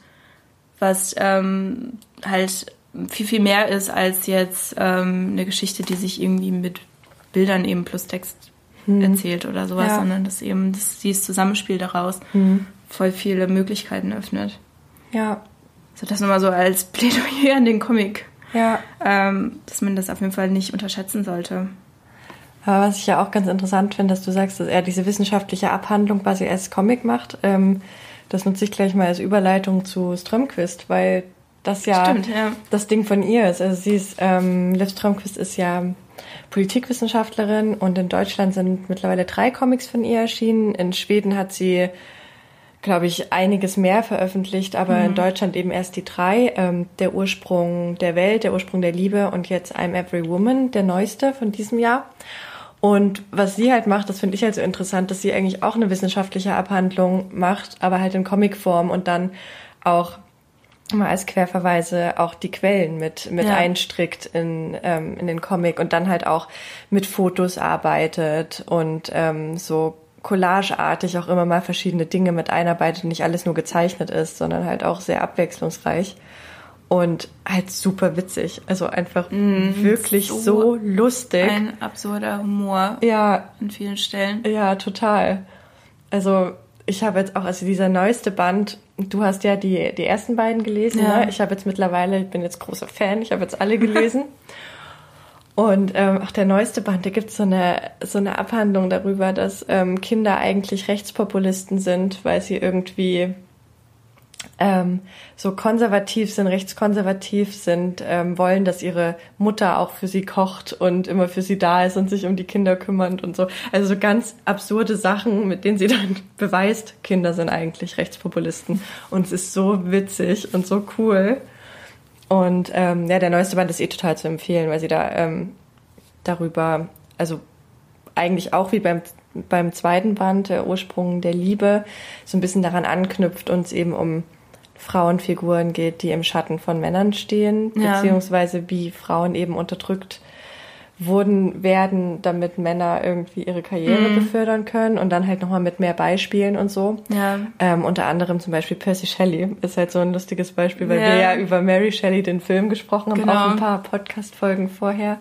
was ähm, halt viel, viel mehr ist als jetzt ähm, eine Geschichte, die sich irgendwie mit Bildern eben plus Text hm. erzählt oder sowas, ja. sondern dass eben das, dieses Zusammenspiel daraus hm. voll viele Möglichkeiten öffnet. Ja, so das nochmal so als Plädoyer an den Comic. Ja. Ähm, dass man das auf jeden Fall nicht unterschätzen sollte. Aber was ich ja auch ganz interessant finde, dass du sagst, dass er diese wissenschaftliche Abhandlung quasi als Comic macht. Ähm, das nutze ich gleich mal als Überleitung zu Strömquist, weil das ja, Stimmt, ja, das Ding von ihr ist. Also sie ist, ähm, Liv Strömquist ist ja Politikwissenschaftlerin und in Deutschland sind mittlerweile drei Comics von ihr erschienen. In Schweden hat sie glaube ich, einiges mehr veröffentlicht, aber mhm. in Deutschland eben erst die drei. Ähm, der Ursprung der Welt, der Ursprung der Liebe und jetzt I'm Every Woman, der neueste von diesem Jahr. Und was sie halt macht, das finde ich halt so interessant, dass sie eigentlich auch eine wissenschaftliche Abhandlung macht, aber halt in Comicform und dann auch mal als Querverweise auch die Quellen mit mit ja. einstrickt in ähm, in den Comic und dann halt auch mit Fotos arbeitet und ähm, so collageartig auch immer mal verschiedene Dinge mit einarbeitet, nicht alles nur gezeichnet ist, sondern halt auch sehr abwechslungsreich und halt super witzig. Also einfach mm, wirklich so, so, lustig. Ein absurder Humor. Ja. An vielen Stellen. Ja, total. Also ich habe jetzt auch, also dieser neueste Band, du hast ja die, die ersten beiden gelesen, ja. ne? Ich habe jetzt mittlerweile, ich bin jetzt großer Fan, ich habe jetzt alle gelesen. Und ähm, auch der neueste Band, da gibt so eine so eine Abhandlung darüber, dass ähm, Kinder eigentlich Rechtspopulisten sind, weil sie irgendwie ähm, so konservativ sind, rechtskonservativ sind, ähm, wollen, dass ihre Mutter auch für sie kocht und immer für sie da ist und sich um die Kinder kümmert und so. Also so ganz absurde Sachen, mit denen sie dann beweist, Kinder sind eigentlich Rechtspopulisten. Und es ist so witzig und so cool. Und ähm, ja, der neueste Band ist eh total zu empfehlen, weil sie da ähm, darüber, also eigentlich auch wie beim, beim zweiten Band, der Ursprung der Liebe, so ein bisschen daran anknüpft und es eben um Frauenfiguren geht, die im Schatten von Männern stehen, ja. beziehungsweise wie Frauen eben unterdrückt wurden, werden, damit Männer irgendwie ihre Karriere mhm. befördern können und dann halt nochmal mit mehr Beispielen und so. Ja. Ähm, unter anderem zum Beispiel Percy Shelley ist halt so ein lustiges Beispiel, weil ja. wir ja über Mary Shelley den Film gesprochen haben, genau. auch ein paar Podcast-Folgen vorher.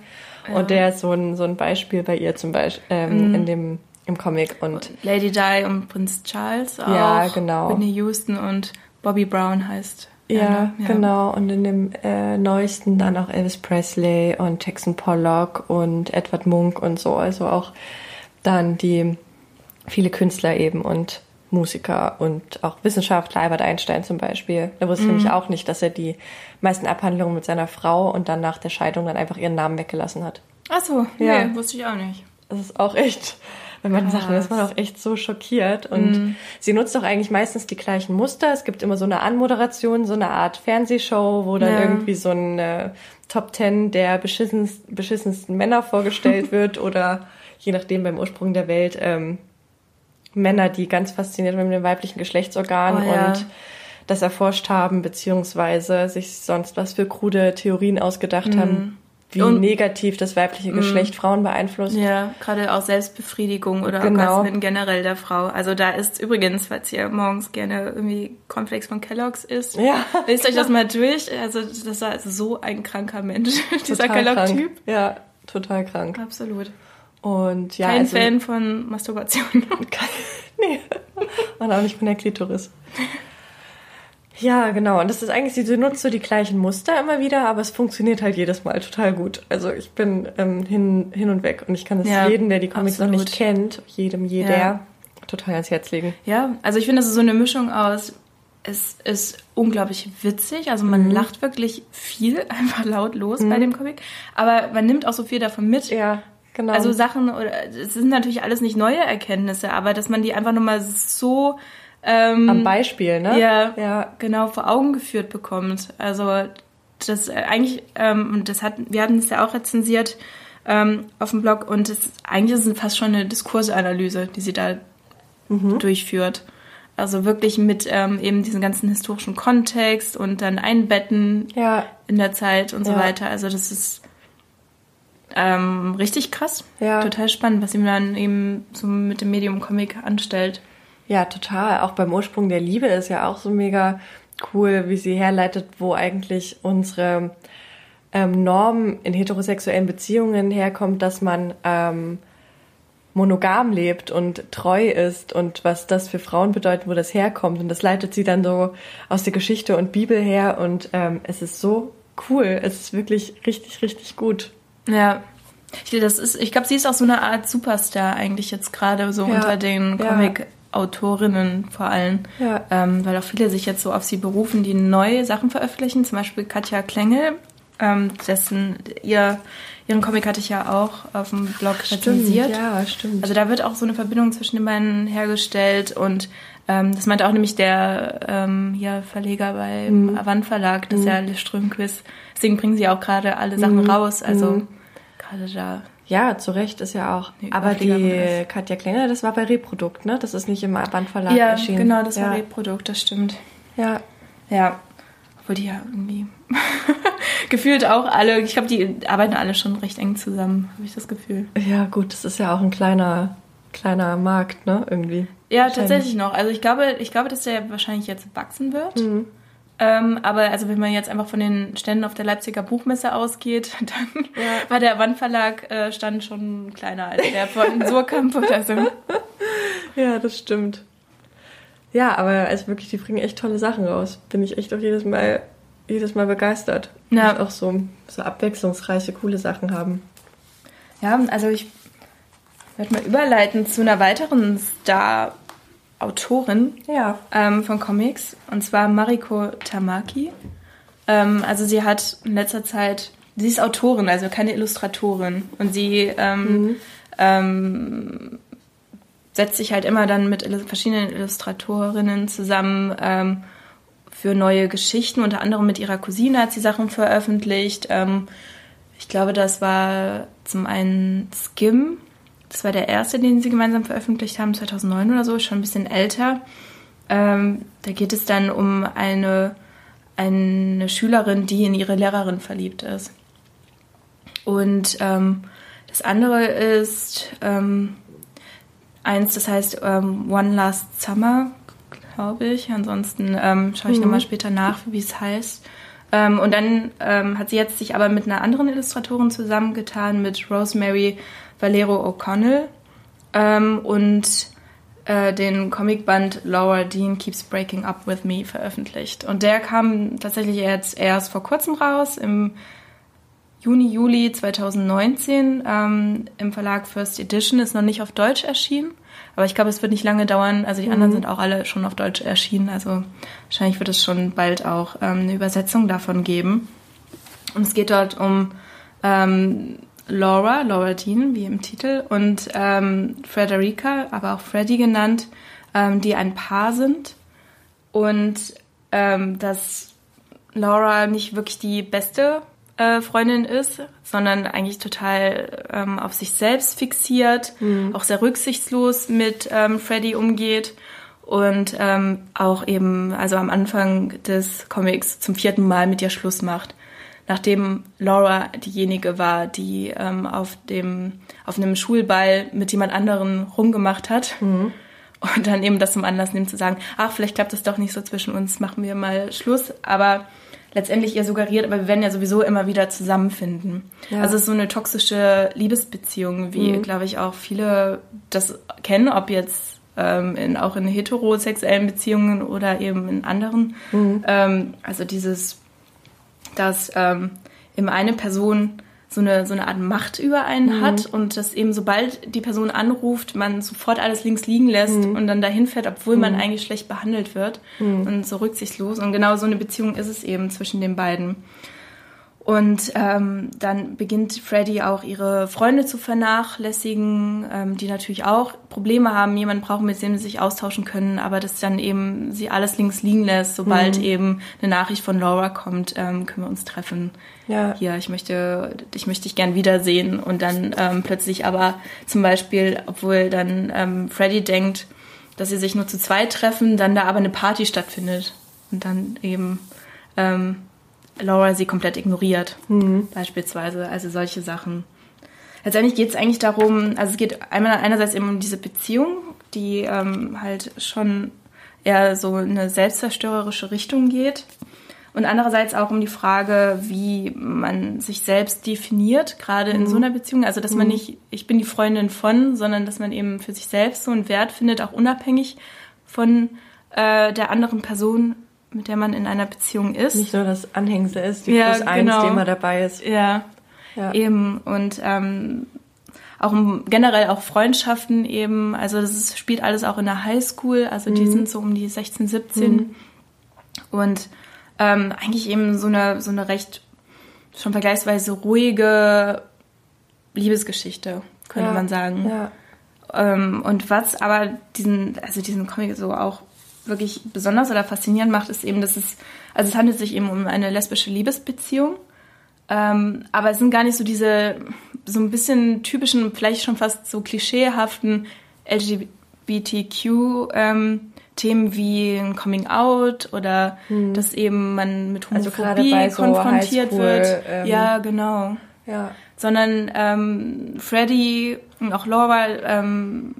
Ja. Und der ist so ein, so ein Beispiel bei ihr zum Beispiel ähm, mhm. in dem im Comic und Lady Di und Prinz Charles auch. Ja, genau. Whitney Houston und Bobby Brown heißt ja, ja, genau. Und in dem äh, neuesten dann auch Elvis Presley und Texan Pollock und Edward Munk und so. Also auch dann die viele Künstler eben und Musiker und auch Wissenschaftler, Albert Einstein zum Beispiel. Da wusste mhm. ich nämlich auch nicht, dass er die meisten Abhandlungen mit seiner Frau und dann nach der Scheidung dann einfach ihren Namen weggelassen hat. Ach so, ja. nee, wusste ich auch nicht. Das ist auch echt wenn man Krass. Sachen ist man auch echt so schockiert. Und mm. sie nutzt doch eigentlich meistens die gleichen Muster. Es gibt immer so eine Anmoderation, so eine Art Fernsehshow, wo dann ja. irgendwie so ein äh, Top Ten der beschissensten, beschissensten Männer vorgestellt wird oder je nachdem beim Ursprung der Welt ähm, Männer, die ganz fasziniert mit dem weiblichen Geschlechtsorgan oh, ja. und das erforscht haben, beziehungsweise sich sonst was für krude Theorien ausgedacht mm. haben, wie und, negativ das weibliche mm. Geschlecht Frauen beeinflusst. Ja, gerade auch Selbstbefriedigung oder genau. Orgasmen generell der Frau. Also da ist übrigens, falls ihr morgens gerne irgendwie Cornflakes von Kellogg's isst, ja, lest euch das mal durch. Also das war so ein kranker Mensch, dieser Kellogg-Typ. Ja, total krank. Absolut. Und ja, Kein also, Fan von Masturbation. nee, und auch nicht von der Klitoris. Ja, genau. Und das ist eigentlich, sie nutzt so die gleichen Muster immer wieder, aber es funktioniert halt jedes Mal total gut. Also ich bin ähm, hin, hin und weg und ich kann es ja, jedem, der die Comics absolut. noch nicht kennt, jedem, jeder, ja. total ans Herz legen. Ja, also ich finde, das ist so eine Mischung aus, es ist unglaublich witzig, also man mhm. lacht wirklich viel, einfach laut los mhm. bei dem Comic, aber man nimmt auch so viel davon mit. Ja. Genau. Also Sachen, oder es sind natürlich alles nicht neue Erkenntnisse, aber dass man die einfach nochmal so ähm, Am Beispiel, ne? Ja, ja, genau, vor Augen geführt bekommt. Also das äh, eigentlich, ähm, das hat, wir hatten es ja auch rezensiert ähm, auf dem Blog und das, eigentlich ist es fast schon eine Diskursanalyse, die sie da mhm. durchführt. Also wirklich mit ähm, eben diesem ganzen historischen Kontext und dann einbetten ja. in der Zeit und ja. so weiter. Also das ist ähm, richtig krass. Ja. Total spannend, was sie dann eben so mit dem Medium Comic anstellt. Ja, total. Auch beim Ursprung der Liebe ist ja auch so mega cool, wie sie herleitet, wo eigentlich unsere ähm, Norm in heterosexuellen Beziehungen herkommt, dass man ähm, monogam lebt und treu ist und was das für Frauen bedeutet, wo das herkommt. Und das leitet sie dann so aus der Geschichte und Bibel her und ähm, es ist so cool. Es ist wirklich richtig, richtig gut. Ja. Ich, ich glaube, sie ist auch so eine Art Superstar eigentlich jetzt gerade so ja. unter den Comic- ja. Autorinnen vor allem, ja. ähm, weil auch viele sich jetzt so auf sie berufen, die neue Sachen veröffentlichen. Zum Beispiel Katja Klengel, ähm, dessen ihr ihren Comic hatte ich ja auch auf dem Blog rezensiert. Ja, stimmt. Also da wird auch so eine Verbindung zwischen den beiden hergestellt und ähm, das meinte auch nämlich der ähm, hier Verleger beim mhm. Avant Verlag, das ist ja Le Strömquist. Deswegen bringen sie auch gerade alle Sachen mhm. raus. Also mhm. gerade da ja, zu Recht ist ja auch. Nee, Aber die Katja Kleiner, das war bei Reprodukt, ne? Das ist nicht im Bandverlag ja, erschienen. Ja, genau, das ja. war Reprodukt, das stimmt. Ja. Ja. Obwohl die ja irgendwie gefühlt auch alle, ich glaube, die arbeiten alle schon recht eng zusammen, habe ich das Gefühl. Ja, gut, das ist ja auch ein kleiner, kleiner Markt, ne? Irgendwie. Ja, tatsächlich noch. Also ich glaube, ich glaube, dass der wahrscheinlich jetzt wachsen wird. Mhm. Ähm, aber also wenn man jetzt einfach von den Ständen auf der Leipziger Buchmesse ausgeht, dann ja. war der Wandverlag äh, stand schon kleiner als der von Surkamp oder so. Ja, das stimmt. Ja, aber also wirklich, die bringen echt tolle Sachen raus. Bin ich echt auch jedes Mal, jedes Mal begeistert. Ja. Und auch so, so abwechslungsreiche, coole Sachen haben. Ja, also ich werde mal überleiten zu einer weiteren Star- Autorin ja. ähm, von Comics, und zwar Mariko Tamaki. Ähm, also sie hat in letzter Zeit, sie ist Autorin, also keine Illustratorin. Und sie ähm, mhm. Ähm, setzt sich halt immer dann mit verschiedenen Illustratorinnen zusammen ähm, für neue Geschichten. Unter anderem mit ihrer Cousine hat sie Sachen veröffentlicht. Ähm, ich glaube, das war zum einen Skim, das war der erste, den sie gemeinsam veröffentlicht haben, 2009 oder so, schon ein bisschen älter. Ähm, da geht es dann um eine, eine Schülerin, die in ihre Lehrerin verliebt ist. Und ähm, das andere ist ähm, eins, das heißt ähm, One Last Summer, glaube ich. Ansonsten ähm, schaue ich mhm. nochmal später nach, wie es heißt. Ähm, und dann hat sie jetzt sich aber mit einer anderen Illustratorin zusammengetan, mit Rosemary Valero O'Connell ähm, und äh, den Comicband Laura Dean Keeps Breaking Up With Me veröffentlicht. Und der kam tatsächlich jetzt erst vor kurzem raus, im Juni, Juli 2019 ähm, im Verlag First Edition, ist noch nicht auf Deutsch erschienen. Aber ich glaube, es wird nicht lange dauern. Also die mhm. anderen sind auch alle schon auf Deutsch erschienen. Also wahrscheinlich wird es schon bald auch ähm, eine Übersetzung davon geben. Und es geht dort um ähm, Laura, Laura Dean, wie im Titel, und ähm, Frederica, aber auch Freddy genannt, ähm, die ein Paar sind. Und ähm, dass Laura nicht wirklich die beste äh, Freundin ist, sondern eigentlich total ähm, auf sich selbst fixiert, mhm. auch sehr rücksichtslos mit ähm, Freddy umgeht und ähm, auch eben, also am Anfang des Comics zum vierten Mal mit ihr Schluss macht nachdem Laura diejenige war, die ähm, auf dem auf einem Schulball mit jemand anderen rumgemacht hat. Mhm. Und dann eben das zum Anlass nimmt zu sagen, ach, vielleicht klappt das doch nicht so zwischen uns, machen wir mal Schluss. Aber letztendlich ihr suggeriert, aber wir werden ja sowieso immer wieder zusammenfinden. Ja. Also es ist so eine toxische Liebesbeziehung, wie, mhm. glaube ich, auch viele das kennen, ob jetzt ähm, in, auch in heterosexuellen Beziehungen oder eben in anderen. Mhm. Ähm, also dieses, dass ähm, eben eine Person so eine, so eine Art Macht über einen mhm. hat und dass eben sobald die Person anruft, man sofort alles links liegen lässt mhm. und dann dahin fährt, obwohl man mhm. eigentlich schlecht behandelt wird mhm. und so rücksichtslos. Und genau so eine Beziehung ist es eben zwischen den beiden. Und ähm, dann beginnt Freddy auch ihre Freunde zu vernachlässigen, ähm, die natürlich auch Probleme haben, jemanden brauchen, mit dem sie sich austauschen können, aber das dann eben sie alles links liegen lässt, sobald mhm. eben eine Nachricht von Laura kommt, ähm, können wir uns treffen. Ja. Hier, ich möchte, ich möchte dich gern wiedersehen. Und dann ähm, plötzlich aber zum Beispiel, obwohl dann ähm, Freddy denkt, dass sie sich nur zu zweit treffen, dann da aber eine Party stattfindet. Und dann eben ähm, Laura sie komplett ignoriert, mhm. beispielsweise. Also solche Sachen. Letztendlich geht es eigentlich darum, also es geht einmal einerseits eben um diese Beziehung, die ähm, halt schon eher so eine selbstzerstörerische Richtung geht. Und andererseits auch um die Frage, wie man sich selbst definiert, gerade in so mhm. einer Beziehung. Also, dass man mhm. nicht, ich bin die Freundin von, sondern dass man eben für sich selbst so einen Wert findet, auch unabhängig von äh, der anderen Person mit der man in einer Beziehung ist. Nicht nur das Anhängsel ist, die ja, plus eins, genau. die immer dabei ist. Ja, ja. eben. Und ähm, auch generell auch Freundschaften eben, also das ist, spielt alles auch in der Highschool, also die mhm. sind so um die 16, 17. Mhm. Und ähm, eigentlich eben so eine, so eine recht schon vergleichsweise ruhige Liebesgeschichte, könnte ja. man sagen. Ja. Ähm, und was aber diesen, also diesen Comic so auch wirklich besonders oder faszinierend macht, ist eben, dass es, also es handelt sich eben um eine lesbische Liebesbeziehung. Ähm, aber es sind gar nicht so diese, so ein bisschen typischen, vielleicht schon fast so klischeehaften LGBTQ, ähm, wie ein Coming Out oder hm. dass eben man mit also Homophobie also konfrontiert so wird. Ähm, ja, genau. Ja. Sondern ähm, Freddy und auch Laura ähm,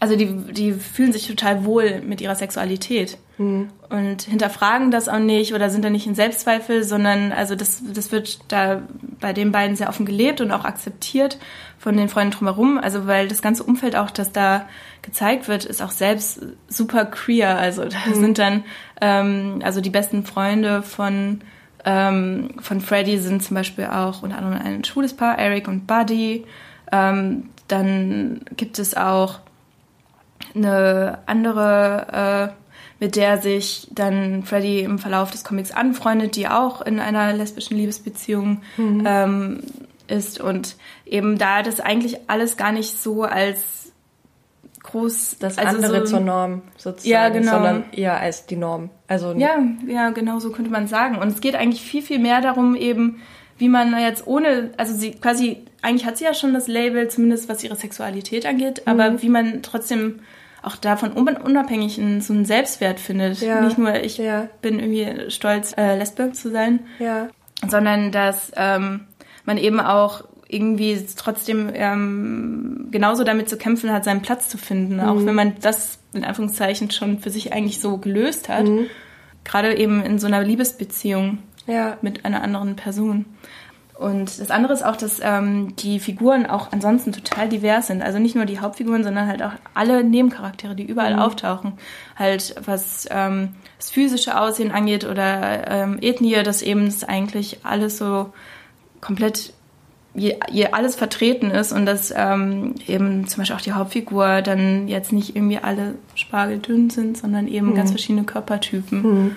also die, die fühlen sich total wohl mit ihrer Sexualität mhm. und hinterfragen das auch nicht oder sind da nicht in Selbstzweifel, sondern also das, das wird da bei den beiden sehr offen gelebt und auch akzeptiert von den Freunden drumherum. Also weil das ganze Umfeld auch, das da gezeigt wird, ist auch selbst super queer. Also da mhm. sind dann ähm, also die besten Freunde von ähm, von Freddy sind zum Beispiel auch unter anderem ein schwules Paar, Eric und Buddy. Ähm, dann gibt es auch eine andere, äh, mit der sich dann Freddy im Verlauf des Comics anfreundet, die auch in einer lesbischen Liebesbeziehung mhm. ähm, ist und eben da das eigentlich alles gar nicht so als groß das also andere so, zur Norm sozusagen, ja, genau. sondern eher als die Norm. Also ja, ja, genau so könnte man sagen. Und es geht eigentlich viel viel mehr darum eben, wie man jetzt ohne, also sie quasi eigentlich hat sie ja schon das Label, zumindest was ihre Sexualität angeht, mhm. aber wie man trotzdem auch davon unabhängig in so einen Selbstwert findet. Ja. Nicht nur, ich ja. bin irgendwie stolz, äh, Lesbe zu sein, ja. sondern dass ähm, man eben auch irgendwie trotzdem ähm, genauso damit zu kämpfen hat, seinen Platz zu finden. Mhm. Auch wenn man das in Anführungszeichen schon für sich eigentlich so gelöst hat. Mhm. Gerade eben in so einer Liebesbeziehung ja. mit einer anderen Person. Und das andere ist auch, dass ähm, die Figuren auch ansonsten total divers sind. Also nicht nur die Hauptfiguren, sondern halt auch alle Nebencharaktere, die überall mhm. auftauchen. Halt was ähm, das physische Aussehen angeht oder ähm, Ethnie, dass eben das eigentlich alles so komplett je, je alles vertreten ist und dass ähm, eben zum Beispiel auch die Hauptfigur dann jetzt nicht irgendwie alle spargeldünn sind, sondern eben mhm. ganz verschiedene Körpertypen mhm.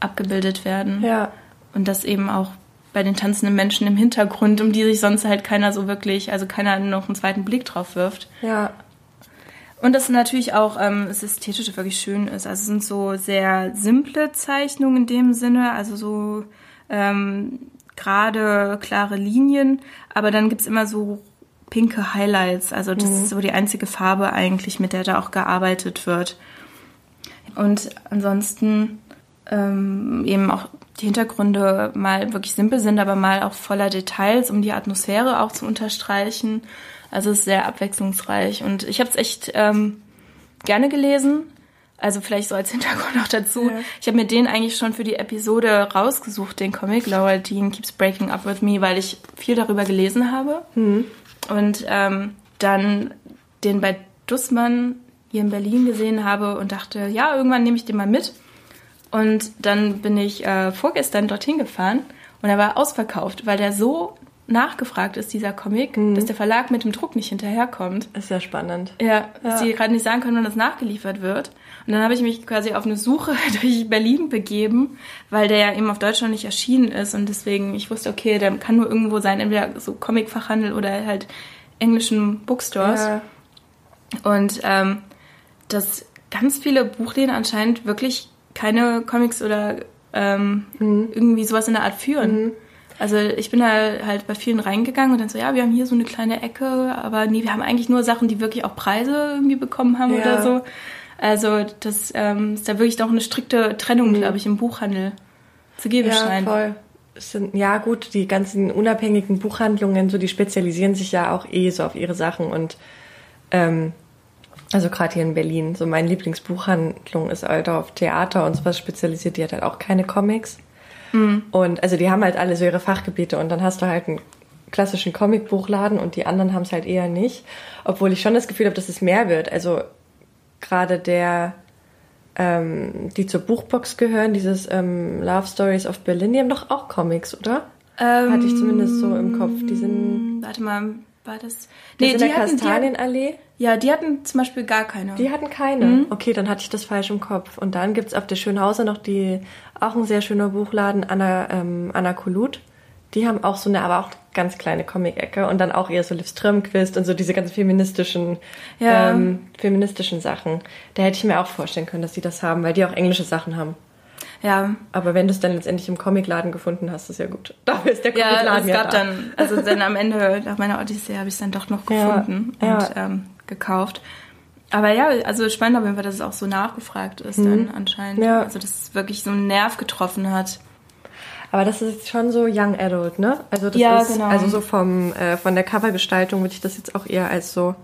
abgebildet werden. Ja. Und dass eben auch bei den tanzenden Menschen im Hintergrund, um die sich sonst halt keiner so wirklich, also keiner noch einen zweiten Blick drauf wirft. Ja. Und das natürlich auch ähm, das Ästhetische wirklich schön ist. Also es sind so sehr simple Zeichnungen in dem Sinne, also so ähm, gerade, klare Linien, aber dann gibt's immer so pinke Highlights. Also das mhm. ist so die einzige Farbe eigentlich, mit der da auch gearbeitet wird. Und ansonsten ähm, eben auch die Hintergründe mal wirklich simpel sind, aber mal auch voller Details, um die Atmosphäre auch zu unterstreichen. Also es ist sehr abwechslungsreich und ich habe es echt ähm, gerne gelesen. Also vielleicht so als Hintergrund auch dazu. Ja. Ich habe mir den eigentlich schon für die Episode rausgesucht, den Comic Laura Dean Keeps Breaking Up With Me, weil ich viel darüber gelesen habe. Mhm. Und ähm, dann den bei Dussmann hier in Berlin gesehen habe und dachte, ja, irgendwann nehme ich den mal mit. Und dann bin ich äh, vorgestern dorthin gefahren und er war ausverkauft, weil der so nachgefragt ist, dieser Comic, mhm. dass der Verlag mit dem Druck nicht hinterherkommt. Ist ja spannend. Ja, dass ja. die gerade nicht sagen können, wann das nachgeliefert wird. Und dann habe ich mich quasi auf eine Suche durch Berlin begeben, weil der ja eben auf Deutschland nicht erschienen ist und deswegen, ich wusste, okay, der kann nur irgendwo sein, entweder so Comicfachhandel oder halt englischen Bookstores. Ja. Und ähm, dass ganz viele Buchläden anscheinend wirklich keine Comics oder ähm, mhm. irgendwie sowas in der Art führen. Mhm. Also ich bin da halt bei vielen reingegangen und dann so, ja, wir haben hier so eine kleine Ecke, aber nee, wir haben eigentlich nur Sachen, die wirklich auch Preise irgendwie bekommen haben ja. oder so. Also das ähm, ist da wirklich doch eine strikte Trennung, mhm. glaube ich, im Buchhandel zu geben ja, scheint. Voll. Sind, ja gut, die ganzen unabhängigen Buchhandlungen, so die spezialisieren sich ja auch eh so auf ihre Sachen und ähm, also gerade hier in Berlin, so meine Lieblingsbuchhandlung ist Alter auf Theater und sowas spezialisiert, die hat halt auch keine Comics. Mhm. Und also die haben halt alle so ihre Fachgebiete und dann hast du halt einen klassischen Comicbuchladen und die anderen haben es halt eher nicht. Obwohl ich schon das Gefühl habe, dass es mehr wird. Also gerade der, ähm, die zur Buchbox gehören, dieses ähm, Love Stories of Berlin, die haben doch auch Comics, oder? Ähm, Hatte ich zumindest so im Kopf. Die sind. Warte mal, war das? Nee, das in der Kastanienallee. Ja, die hatten zum Beispiel gar keine. Die hatten keine. Mhm. Okay, dann hatte ich das falsch im Kopf. Und dann gibt's auf der Schönhauser noch die, auch ein sehr schöner Buchladen, Anna, ähm, Anna Kulut. Die haben auch so eine, aber auch ganz kleine Comic-Ecke und dann auch eher so Liv Strömquist und so diese ganzen feministischen, ja. ähm, feministischen Sachen. Da hätte ich mir auch vorstellen können, dass die das haben, weil die auch englische Sachen haben. Ja. Aber wenn du es dann letztendlich im Comicladen gefunden hast, ist ja gut. Dafür ist der Comicladen ja, es gab ja da. dann, also dann am Ende nach meiner Odyssee habe ich es dann doch noch gefunden ja, und ja. Ähm, gekauft. Aber ja, also spannend auf jeden Fall, dass es auch so nachgefragt ist mhm. dann anscheinend. Ja. Also dass es wirklich so einen Nerv getroffen hat. Aber das ist schon so Young Adult, ne? Also das ja, ist genau. also so vom äh, von der Covergestaltung würde ich das jetzt auch eher als so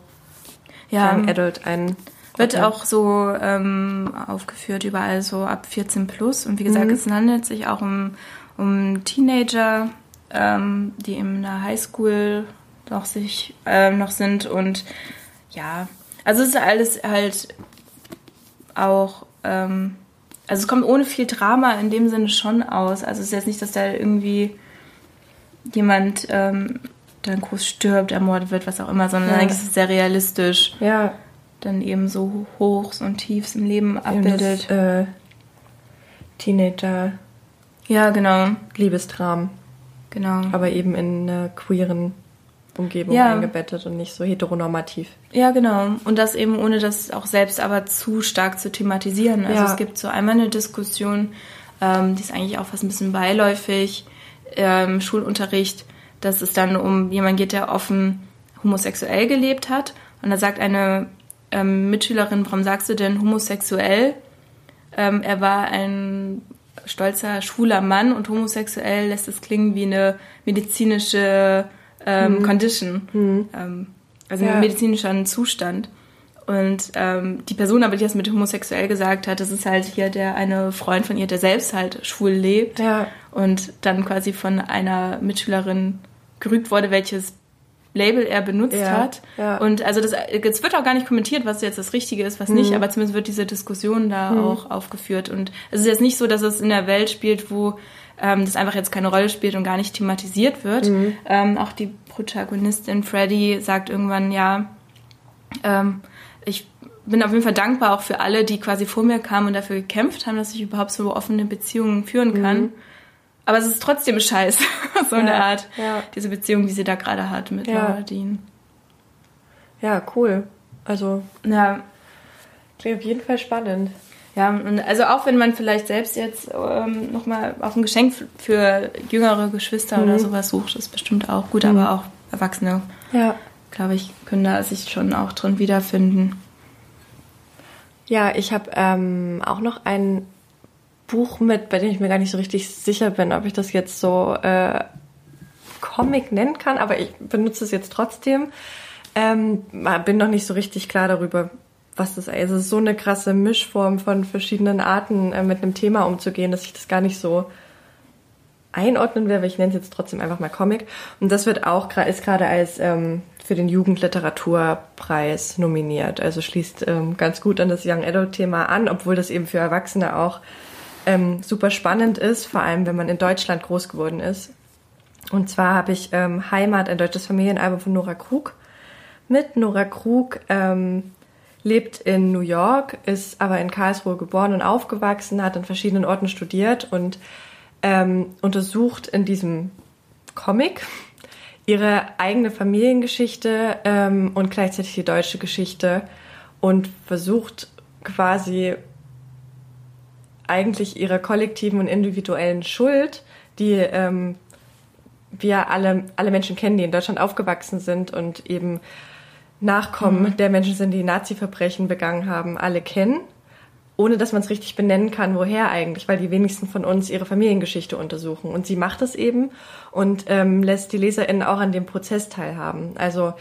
ja. Young Adult ein wird auch so ähm, aufgeführt, überall so ab 14 plus. Und wie gesagt, mhm. es handelt sich auch um, um Teenager, ähm, die in der Highschool noch sich äh, noch sind und ja, also es ist alles halt auch, ähm, also es kommt ohne viel Drama in dem Sinne schon aus. Also es ist jetzt nicht, dass da irgendwie jemand ähm, dann groß stirbt, ermordet wird, was auch immer, sondern ja. eigentlich ist es sehr realistisch. Ja dann eben so Hochs und Tiefs im Leben abbildet. Das, äh, Teenager. Ja, genau. Liebesdram. Genau. Aber eben in einer queeren Umgebung ja. eingebettet und nicht so heteronormativ. Ja, genau. Und das eben ohne das auch selbst aber zu stark zu thematisieren. Also ja. es gibt so einmal eine Diskussion, ähm, die ist eigentlich auch fast ein bisschen beiläufig, ähm, Schulunterricht, dass es dann um jemanden geht, der offen homosexuell gelebt hat. Und da sagt eine ähm, Mitschülerin, warum sagst du denn homosexuell? Ähm, er war ein stolzer, schwuler Mann und homosexuell lässt es klingen wie eine medizinische ähm, mhm. Condition, mhm. Ähm, also ja. ein medizinischer Zustand. Und ähm, die Person aber, die das mit homosexuell gesagt hat, das ist halt hier der eine Freund von ihr, der selbst halt schwul lebt ja. und dann quasi von einer Mitschülerin gerügt wurde, welches Label er benutzt ja, hat. Ja. Und also das, es wird auch gar nicht kommentiert, was jetzt das Richtige ist, was mhm. nicht, aber zumindest wird diese Diskussion da mhm. auch aufgeführt. Und es ist jetzt nicht so, dass es in der Welt spielt, wo ähm, das einfach jetzt keine Rolle spielt und gar nicht thematisiert wird. Mhm. Ähm, auch die Protagonistin Freddy sagt irgendwann, ja, ähm, ich bin auf jeden Fall dankbar auch für alle, die quasi vor mir kamen und dafür gekämpft haben, dass ich überhaupt so offene Beziehungen führen kann. Mhm. Aber es ist trotzdem scheiße, so ja, eine Art, ja. diese Beziehung, die sie da gerade hat mit ja. Laura Dean. Ja, cool. Also, ja. Klingt auf jeden Fall spannend. Ja, also auch wenn man vielleicht selbst jetzt ähm, nochmal auf ein Geschenk für jüngere Geschwister mhm. oder sowas sucht, ist bestimmt auch gut, mhm. aber auch Erwachsene, ja. glaube ich, können da sich schon auch drin wiederfinden. Ja, ich habe ähm, auch noch ein Buch mit, bei dem ich mir gar nicht so richtig sicher bin, ob ich das jetzt so äh, Comic nennen kann, aber ich benutze es jetzt trotzdem. Ähm, bin noch nicht so richtig klar darüber, was das ist. Also ist so eine krasse Mischform von verschiedenen Arten, äh, mit einem Thema umzugehen, dass ich das gar nicht so einordnen will, aber ich nenne es jetzt trotzdem einfach mal Comic. Und das wird auch ist gerade als ähm, für den Jugendliteraturpreis nominiert. Also schließt ähm, ganz gut an das Young Adult Thema an, obwohl das eben für Erwachsene auch ähm, super spannend ist, vor allem wenn man in Deutschland groß geworden ist. Und zwar habe ich ähm, Heimat, ein deutsches Familienalbum von Nora Krug mit. Nora Krug ähm, lebt in New York, ist aber in Karlsruhe geboren und aufgewachsen, hat an verschiedenen Orten studiert und ähm, untersucht in diesem Comic ihre eigene Familiengeschichte ähm, und gleichzeitig die deutsche Geschichte und versucht quasi eigentlich ihrer kollektiven und individuellen Schuld, die ähm, wir alle, alle Menschen kennen, die in Deutschland aufgewachsen sind und eben Nachkommen mhm. der Menschen sind, die Nazi-Verbrechen begangen haben, alle kennen, ohne dass man es richtig benennen kann, woher eigentlich, weil die wenigsten von uns ihre Familiengeschichte untersuchen. Und sie macht das eben und ähm, lässt die LeserInnen auch an dem Prozess teilhaben. Also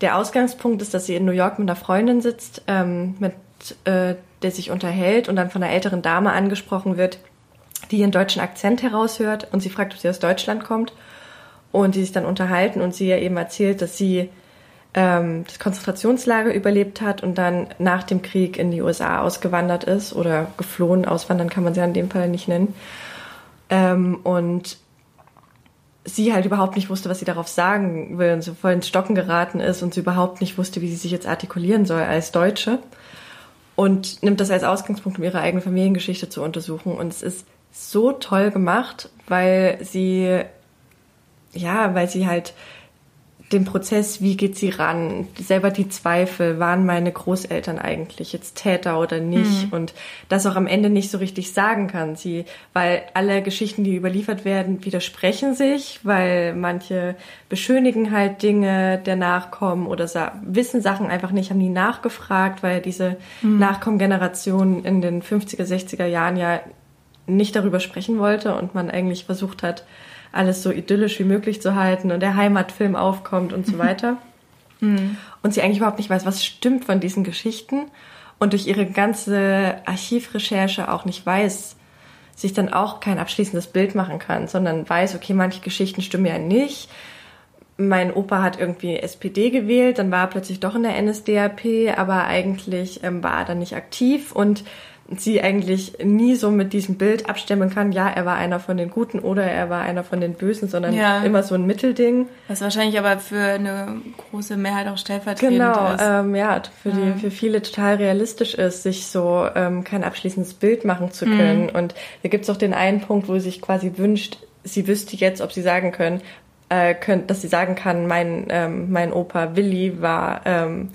der Ausgangspunkt ist, dass sie in New York mit einer Freundin sitzt, ähm, mit äh, der sich unterhält und dann von einer älteren Dame angesprochen wird, die ihren deutschen Akzent heraushört und sie fragt, ob sie aus Deutschland kommt und die sich dann unterhalten und sie ihr eben erzählt, dass sie ähm, das Konzentrationslager überlebt hat und dann nach dem Krieg in die USA ausgewandert ist oder geflohen. Auswandern kann man sie ja in dem Fall nicht nennen. Ähm, und sie halt überhaupt nicht wusste, was sie darauf sagen will und so voll ins Stocken geraten ist und sie überhaupt nicht wusste, wie sie sich jetzt artikulieren soll als Deutsche und nimmt das als Ausgangspunkt, um ihre eigene Familiengeschichte zu untersuchen. Und es ist so toll gemacht, weil sie, ja, weil sie halt den Prozess, wie geht sie ran, selber die Zweifel, waren meine Großeltern eigentlich jetzt Täter oder nicht mhm. und das auch am Ende nicht so richtig sagen kann sie, weil alle Geschichten, die überliefert werden, widersprechen sich, weil manche beschönigen halt Dinge der Nachkommen oder wissen Sachen einfach nicht, haben nie nachgefragt, weil diese mhm. Nachkommengeneration in den 50er, 60er Jahren ja nicht darüber sprechen wollte und man eigentlich versucht hat, alles so idyllisch wie möglich zu halten und der Heimatfilm aufkommt und so weiter. Mhm. Und sie eigentlich überhaupt nicht weiß, was stimmt von diesen Geschichten und durch ihre ganze Archivrecherche auch nicht weiß, sich dann auch kein abschließendes Bild machen kann, sondern weiß, okay, manche Geschichten stimmen ja nicht. Mein Opa hat irgendwie SPD gewählt, dann war er plötzlich doch in der NSDAP, aber eigentlich ähm, war er dann nicht aktiv und sie eigentlich nie so mit diesem Bild abstimmen kann, ja, er war einer von den Guten oder er war einer von den Bösen, sondern ja. immer so ein Mittelding. Was wahrscheinlich aber für eine große Mehrheit auch stellvertretend genau, ist. Genau, ähm, ja, für. Die, für viele total realistisch ist, sich so ähm, kein abschließendes Bild machen zu können. Mhm. Und da gibt's auch den einen Punkt, wo sie sich quasi wünscht, sie wüsste jetzt, ob sie sagen können, äh, könnt, dass sie sagen kann, mein, ähm, mein Opa Willi war... Ähm,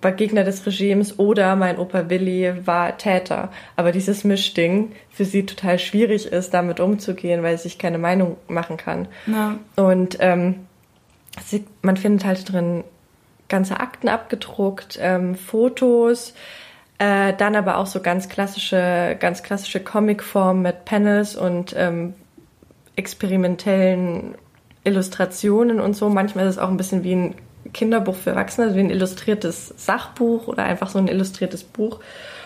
war Gegner des Regimes oder mein Opa Willi war Täter. Aber dieses Mischding für sie total schwierig ist, damit umzugehen, weil sie sich keine Meinung machen kann. Ja. Und ähm, sie, man findet halt drin ganze Akten abgedruckt, ähm, Fotos, äh, dann aber auch so ganz klassische, ganz klassische Comicform mit Panels und ähm, experimentellen Illustrationen und so. Manchmal ist es auch ein bisschen wie ein Kinderbuch für Erwachsene, also wie ein illustriertes Sachbuch oder einfach so ein illustriertes Buch.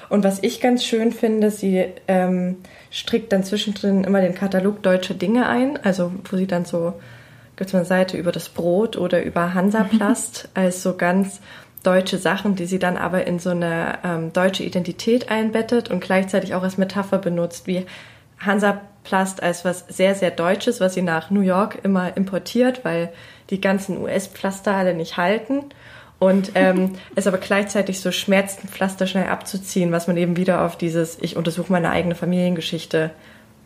Und was ich ganz schön finde, sie ähm, strickt dann zwischendrin immer den Katalog deutsche Dinge ein, also wo sie dann so, gibt es eine Seite über das Brot oder über Hansaplast als so ganz deutsche Sachen, die sie dann aber in so eine ähm, deutsche Identität einbettet und gleichzeitig auch als Metapher benutzt, wie Hansaplast als was sehr, sehr Deutsches, was sie nach New York immer importiert, weil die ganzen US-Pflaster alle nicht halten. Und ähm, es aber gleichzeitig so schmerzt, ein Pflaster schnell abzuziehen, was man eben wieder auf dieses Ich untersuche meine eigene Familiengeschichte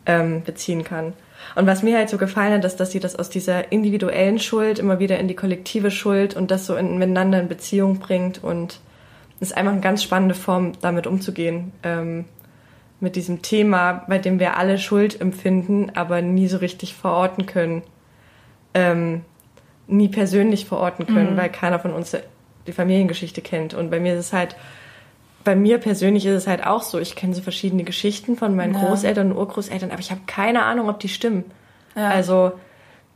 ähm, beziehen kann. Und was mir halt so gefallen hat, ist, dass sie das aus dieser individuellen Schuld immer wieder in die kollektive Schuld und das so in, miteinander in Beziehung bringt. Und es ist einfach eine ganz spannende Form, damit umzugehen. Ähm, mit diesem Thema, bei dem wir alle Schuld empfinden, aber nie so richtig verorten können. Ähm, nie persönlich verorten können, mhm. weil keiner von uns die Familiengeschichte kennt. Und bei mir ist es halt, bei mir persönlich ist es halt auch so, ich kenne so verschiedene Geschichten von meinen ja. Großeltern und Urgroßeltern, aber ich habe keine Ahnung, ob die stimmen. Ja. Also,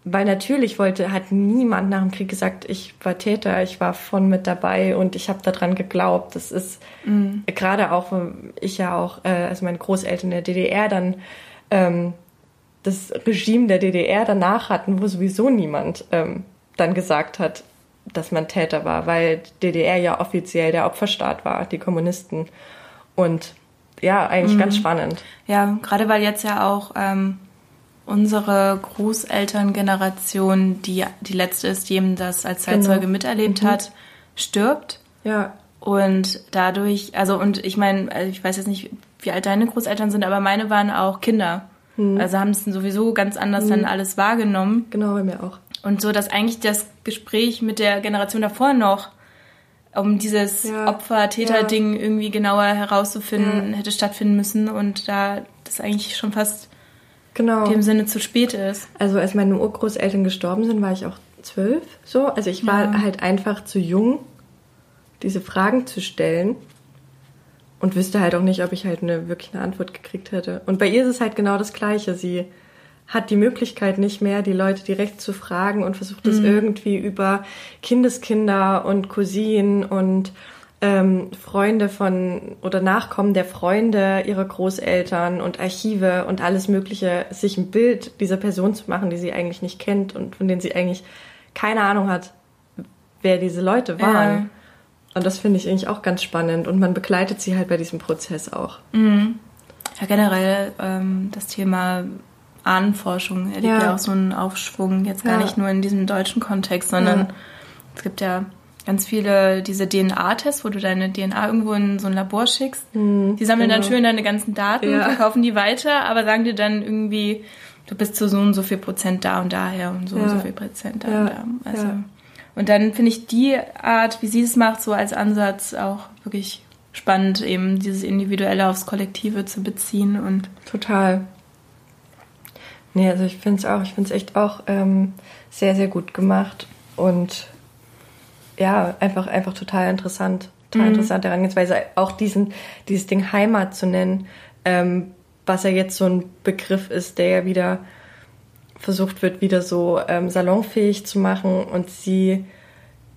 weil natürlich wollte, hat niemand nach dem Krieg gesagt, ich war Täter, ich war von mit dabei und ich habe daran geglaubt. Das ist mhm. gerade auch, ich ja auch, äh, also meine Großeltern in der DDR dann ähm, das Regime der DDR danach hatten, wo sowieso niemand ähm, dann gesagt hat, dass man Täter war, weil DDR ja offiziell der Opferstaat war, die Kommunisten. Und ja, eigentlich mhm. ganz spannend. Ja, gerade weil jetzt ja auch ähm, unsere Großelterngeneration, die die letzte ist, die eben das als Zeitzeuge genau. miterlebt mhm. hat, stirbt. Ja. Und dadurch, also und ich meine, also ich weiß jetzt nicht, wie alt deine Großeltern sind, aber meine waren auch Kinder. Mhm. Also haben es sowieso ganz anders mhm. dann alles wahrgenommen. Genau, bei mir auch. Und so, dass eigentlich das Gespräch mit der Generation davor noch um dieses ja. Opfer-Täter-Ding ja. irgendwie genauer herauszufinden, ja. hätte stattfinden müssen und da das eigentlich schon fast genau. in dem Sinne zu spät ist. Also als meine Urgroßeltern gestorben sind, war ich auch zwölf so. Also ich war halt einfach zu jung, diese Fragen zu stellen und wüsste halt auch nicht, ob ich halt eine wirklich eine Antwort gekriegt hätte. Und bei ihr ist es halt genau das Gleiche. Sie hat die Möglichkeit nicht mehr, die Leute direkt zu fragen und versucht es mhm. irgendwie über Kindeskinder und Cousinen und ähm, Freunde von oder Nachkommen der Freunde ihrer Großeltern und Archive und alles Mögliche, sich ein Bild dieser Person zu machen, die sie eigentlich nicht kennt und von denen sie eigentlich keine Ahnung hat, wer diese Leute waren. Ja. Und das finde ich eigentlich auch ganz spannend und man begleitet sie halt bei diesem Prozess auch. Mhm. Ja, generell ähm, das Thema Ahnenforschung erlebt ja. ja auch so einen Aufschwung, jetzt gar ja. nicht nur in diesem deutschen Kontext, sondern ja. es gibt ja ganz viele diese DNA-Tests, wo du deine DNA irgendwo in so ein Labor schickst. Mhm, die sammeln genau. dann schön deine ganzen Daten, ja. verkaufen die weiter, aber sagen dir dann irgendwie, du bist zu so und so viel Prozent da und daher und so und so viel Prozent da und da. Also, Und dann finde ich die Art, wie sie es macht, so als Ansatz auch wirklich spannend, eben dieses Individuelle aufs Kollektive zu beziehen und. Total. Nee, also ich finde es auch, ich finde es echt auch ähm, sehr, sehr gut gemacht und ja, einfach, einfach total interessant. Total mhm. interessante Herangehensweise. Auch diesen, dieses Ding Heimat zu nennen, ähm, was ja jetzt so ein Begriff ist, der ja wieder versucht wird, wieder so ähm, salonfähig zu machen und sie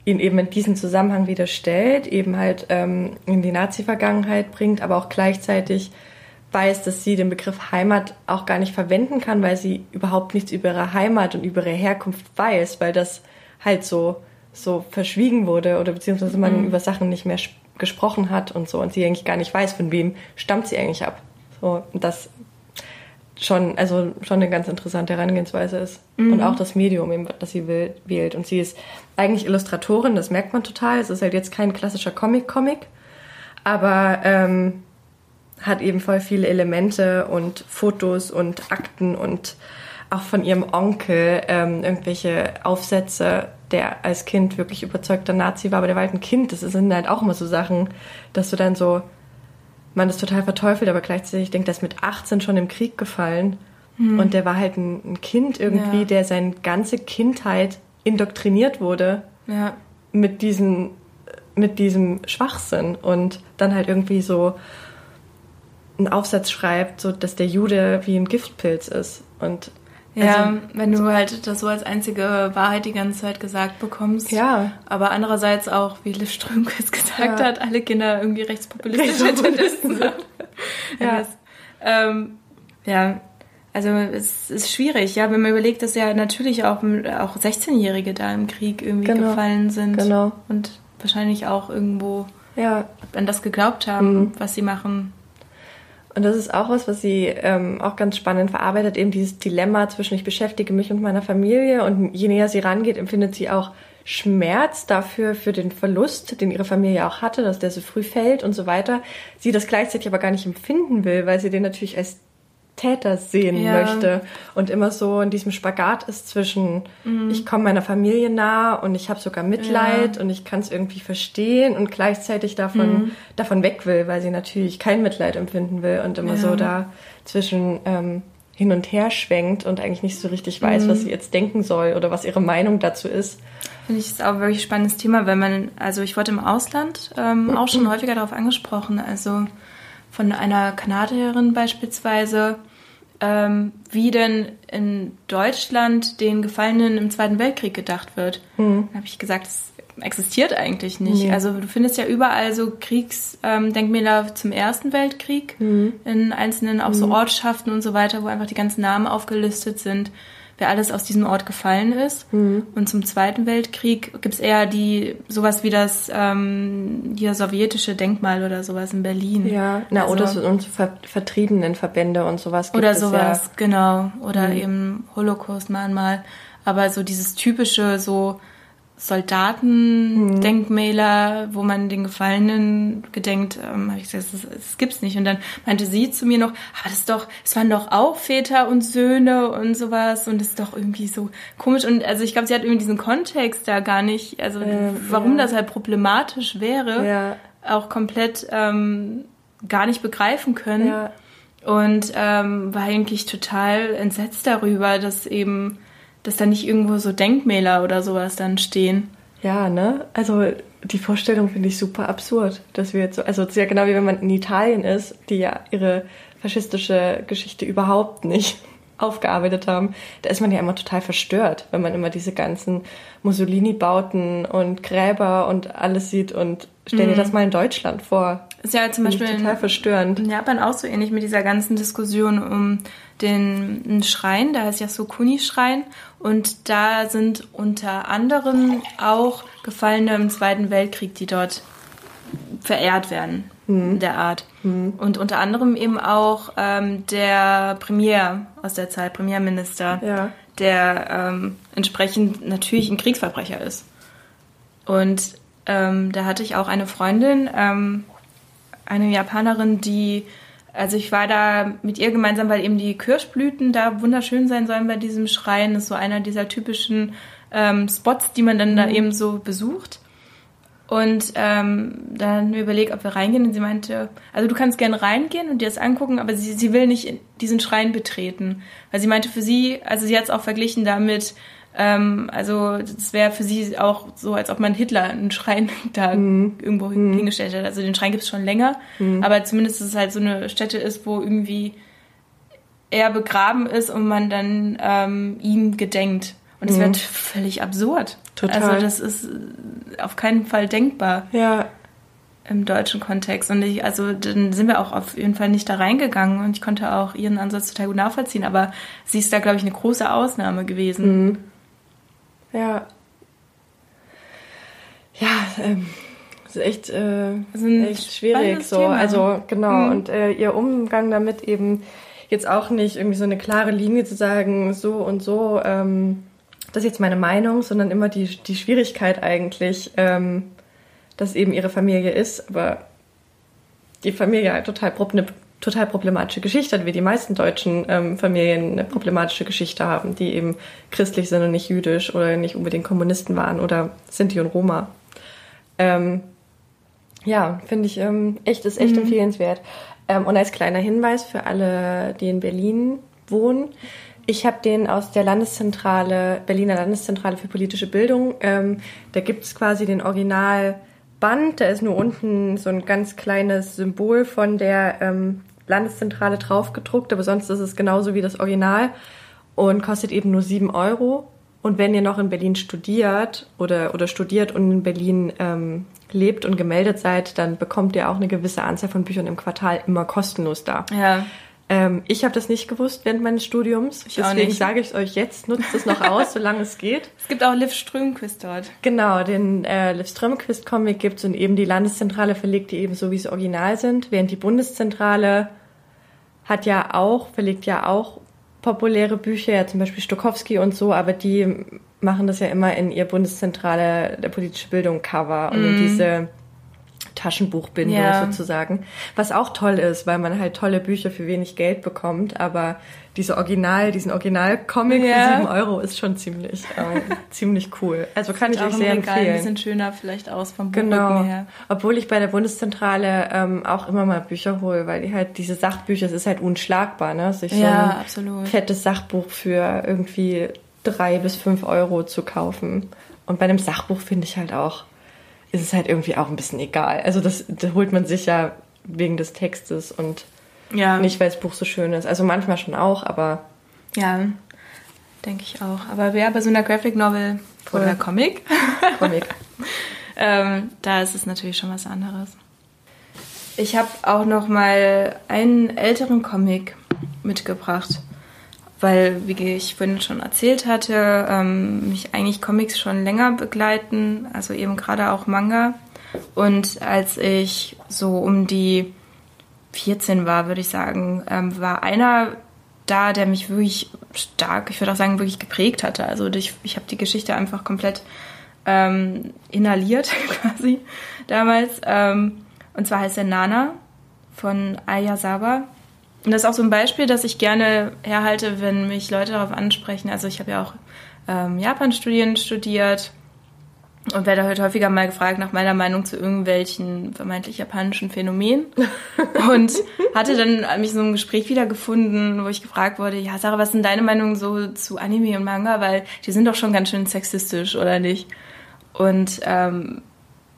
ihn eben in diesen Zusammenhang wieder stellt, eben halt ähm, in die Nazi-Vergangenheit bringt, aber auch gleichzeitig weiß, dass sie den Begriff Heimat auch gar nicht verwenden kann, weil sie überhaupt nichts über ihre Heimat und über ihre Herkunft weiß, weil das halt so, so verschwiegen wurde oder beziehungsweise man mhm. über Sachen nicht mehr gesprochen hat und so und sie eigentlich gar nicht weiß, von wem stammt sie eigentlich ab. So, das schon, also schon eine ganz interessante Herangehensweise ist. Mhm. Und auch das Medium, das sie wählt. Und sie ist eigentlich Illustratorin, das merkt man total. Es ist halt jetzt kein klassischer Comic-Comic, aber ähm, hat eben voll viele Elemente und Fotos und Akten und auch von ihrem Onkel ähm, irgendwelche Aufsätze, der als Kind wirklich überzeugter Nazi war, aber der war halt ein Kind. Das sind halt auch immer so Sachen, dass du dann so, man das total verteufelt, aber gleichzeitig denkt, der ist mit 18 schon im Krieg gefallen. Hm. Und der war halt ein, ein Kind irgendwie, ja. der seine ganze Kindheit indoktriniert wurde ja. mit diesem mit diesem Schwachsinn und dann halt irgendwie so einen Aufsatz schreibt, so dass der Jude wie ein Giftpilz ist. Und ja, also, wenn du halt das so als einzige Wahrheit die ganze Zeit gesagt bekommst. Ja. Aber andererseits auch, wie Liv Strömquist gesagt ja. hat, alle Kinder irgendwie rechtspopulistische Tendenzen sind. ja. Das, ähm, ja, also es ist schwierig, ja, wenn man überlegt, dass ja natürlich auch, auch 16-Jährige da im Krieg irgendwie genau. gefallen sind. Genau. Und wahrscheinlich auch irgendwo ja. an das geglaubt haben, mhm. was sie machen. Und das ist auch was, was sie ähm, auch ganz spannend verarbeitet, eben dieses Dilemma zwischen ich beschäftige mich und meiner Familie und je näher sie rangeht, empfindet sie auch Schmerz dafür, für den Verlust, den ihre Familie auch hatte, dass der so früh fällt und so weiter. Sie das gleichzeitig aber gar nicht empfinden will, weil sie den natürlich als Täter sehen ja. möchte und immer so in diesem Spagat ist zwischen mhm. ich komme meiner Familie nah und ich habe sogar Mitleid ja. und ich kann es irgendwie verstehen und gleichzeitig davon mhm. davon weg will, weil sie natürlich kein Mitleid empfinden will und immer ja. so da zwischen ähm, hin und her schwenkt und eigentlich nicht so richtig weiß, mhm. was sie jetzt denken soll oder was ihre Meinung dazu ist. Finde ich ist auch ein wirklich spannendes Thema, wenn man, also ich wurde im Ausland ähm, auch schon häufiger darauf angesprochen, also von einer Kanadierin beispielsweise, ähm, wie denn in Deutschland den Gefallenen im Zweiten Weltkrieg gedacht wird. Mhm. Da habe ich gesagt, das existiert eigentlich nicht. Nee. Also du findest ja überall so Kriegsdenkmäler ähm, zum Ersten Weltkrieg mhm. in einzelnen auch mhm. so Ortschaften und so weiter, wo einfach die ganzen Namen aufgelistet sind, wer alles aus diesem Ort gefallen ist. Mhm. Und zum Zweiten Weltkrieg gibt's eher die sowas wie das ähm, hier sowjetische Denkmal oder sowas in Berlin. Ja, na also, oder so und Ver Vertriebenenverbände und sowas. Gibt oder sowas, ja. genau. Oder mhm. eben Holocaust-Mahnmal. Aber so dieses typische so Soldatendenkmäler, mhm. wo man den Gefallenen gedenkt, ähm, habe ich gesagt, das, das, gibt's nicht. Und dann meinte sie zu mir noch, aber das ist doch, es waren doch auch Väter und Söhne und sowas und das ist doch irgendwie so komisch. Und also ich glaube, sie hat irgendwie diesen Kontext da gar nicht, also ähm, warum ja. das halt problematisch wäre, ja. auch komplett ähm, gar nicht begreifen können. Ja. Und ähm, war eigentlich total entsetzt darüber, dass eben dass da nicht irgendwo so Denkmäler oder sowas dann stehen. Ja, ne? Also die Vorstellung finde ich super absurd, dass wir jetzt so, also es ist ja genau wie wenn man in Italien ist, die ja ihre faschistische Geschichte überhaupt nicht aufgearbeitet haben. Da ist man ja immer total verstört, wenn man immer diese ganzen Mussolini-Bauten und Gräber und alles sieht und stell dir mhm. das mal in Deutschland vor. Ist ja zum Beispiel total verstörend. in Japan auch so ähnlich mit dieser ganzen Diskussion um den Schrein, der heißt Yasukuni-Schrein. Und da sind unter anderem auch Gefallene im Zweiten Weltkrieg, die dort verehrt werden, mhm. der Art. Mhm. Und unter anderem eben auch ähm, der Premier aus der Zeit, Premierminister, ja. der ähm, entsprechend natürlich ein Kriegsverbrecher ist. Und ähm, da hatte ich auch eine Freundin, ähm, eine Japanerin, die also ich war da mit ihr gemeinsam, weil eben die Kirschblüten da wunderschön sein sollen bei diesem Schrein. Das ist so einer dieser typischen ähm, Spots, die man dann mhm. da eben so besucht. Und ähm, dann überlegt, ob wir reingehen. Und sie meinte, also du kannst gerne reingehen und dir das angucken, aber sie, sie will nicht diesen Schrein betreten. Weil sie meinte, für sie, also sie hat es auch verglichen damit, ähm, also das wäre für sie auch so, als ob man Hitler einen Schrein da mhm. irgendwo mhm. hingestellt hat. Also den Schrein gibt es schon länger, mhm. aber zumindest, dass es halt so eine Stätte ist, wo irgendwie er begraben ist und man dann ähm, ihm gedenkt. Und das mhm. wäre völlig absurd. Total. Also das ist auf keinen Fall denkbar. Ja. Im deutschen Kontext. Und ich, also dann sind wir auch auf jeden Fall nicht da reingegangen und ich konnte auch ihren Ansatz total gut nachvollziehen. Aber sie ist da, glaube ich, eine große Ausnahme gewesen. Ja. Ja, ähm, ist echt, äh, echt schwierig so. Thema. Also genau. Mhm. Und äh, ihr Umgang damit eben jetzt auch nicht irgendwie so eine klare Linie zu sagen, so und so, ähm, das ist jetzt meine Meinung, sondern immer die, die Schwierigkeit eigentlich, ähm, dass eben ihre Familie ist, aber die Familie halt total total problematische Geschichte hat, wie die meisten deutschen ähm, Familien eine problematische Geschichte haben, die eben christlich sind und nicht jüdisch oder nicht unbedingt Kommunisten waren oder Sinti und Roma. Ähm, ja, finde ich ähm, echt, ist echt mhm. empfehlenswert. Ähm, und als kleiner Hinweis für alle, die in Berlin wohnen, ich habe den aus der Landeszentrale, Berliner Landeszentrale für politische Bildung. Ähm, da gibt's quasi den Originalband. Da ist nur unten so ein ganz kleines Symbol von der ähm, Landeszentrale drauf gedruckt, aber sonst ist es genauso wie das Original und kostet eben nur sieben Euro. Und wenn ihr noch in Berlin studiert oder, oder studiert und in Berlin ähm, lebt und gemeldet seid, dann bekommt ihr auch eine gewisse Anzahl von Büchern im Quartal immer kostenlos da. Ja. Ähm, ich habe das nicht gewusst während meines Studiums. Ich Deswegen sage ich es euch jetzt, nutzt es noch aus, solange es geht. Es gibt auch Liv Strömquist dort. Genau, den äh, Liv Strömquist Comic gibt's und eben die Landeszentrale verlegt die eben so, wie sie original sind, während die Bundeszentrale hat ja auch, verlegt ja auch populäre Bücher, ja zum Beispiel Stokowski und so, aber die machen das ja immer in ihr Bundeszentrale der politische Bildung Cover und in mhm. Diese Taschenbuchbindung ja. sozusagen. Was auch toll ist, weil man halt tolle Bücher für wenig Geld bekommt, aber diese Original, diesen Original-Comic ja. für sieben Euro ist schon ziemlich, äh, ziemlich cool. Also kann Sieht ich euch sehr empfehlen. ein bisschen schöner vielleicht aus vom Buchrücken genau. her. Obwohl ich bei der Bundeszentrale ähm, auch immer mal Bücher hole, weil die halt diese Sachbücher, es ist halt unschlagbar, ne? Sich so ein absolut. fettes Sachbuch für irgendwie drei bis fünf Euro zu kaufen. Und bei einem Sachbuch finde ich halt auch, ist es halt irgendwie auch ein bisschen egal. Also das, das holt man sich ja wegen des Textes und ja. nicht, weil das Buch so schön ist. Also manchmal schon auch, aber. Ja, denke ich auch. Aber wer bei so einer Graphic Novel oder Comic? Comic. ähm, da ist es natürlich schon was anderes. Ich habe auch noch mal einen älteren Comic mitgebracht, weil, wie ich vorhin schon erzählt hatte, ähm, mich eigentlich Comics schon länger begleiten, also eben gerade auch Manga. Und als ich so um die 14 war, würde ich sagen, ähm, war einer da, der mich wirklich stark, ich würde auch sagen, wirklich geprägt hatte. Also ich, ich habe die Geschichte einfach komplett ähm, inhaliert quasi damals. Ähm, und zwar heißt er Nana von Ayasawa. Und das ist auch so ein Beispiel, das ich gerne herhalte, wenn mich Leute darauf ansprechen. Also ich habe ja auch ähm, Japan-Studien studiert und werde heute häufiger mal gefragt nach meiner Meinung zu irgendwelchen vermeintlich japanischen Phänomenen. und hatte dann mich so ein Gespräch wiedergefunden, wo ich gefragt wurde, ja Sarah, was denn deine Meinung so zu Anime und Manga? Weil die sind doch schon ganz schön sexistisch, oder nicht? Und ähm,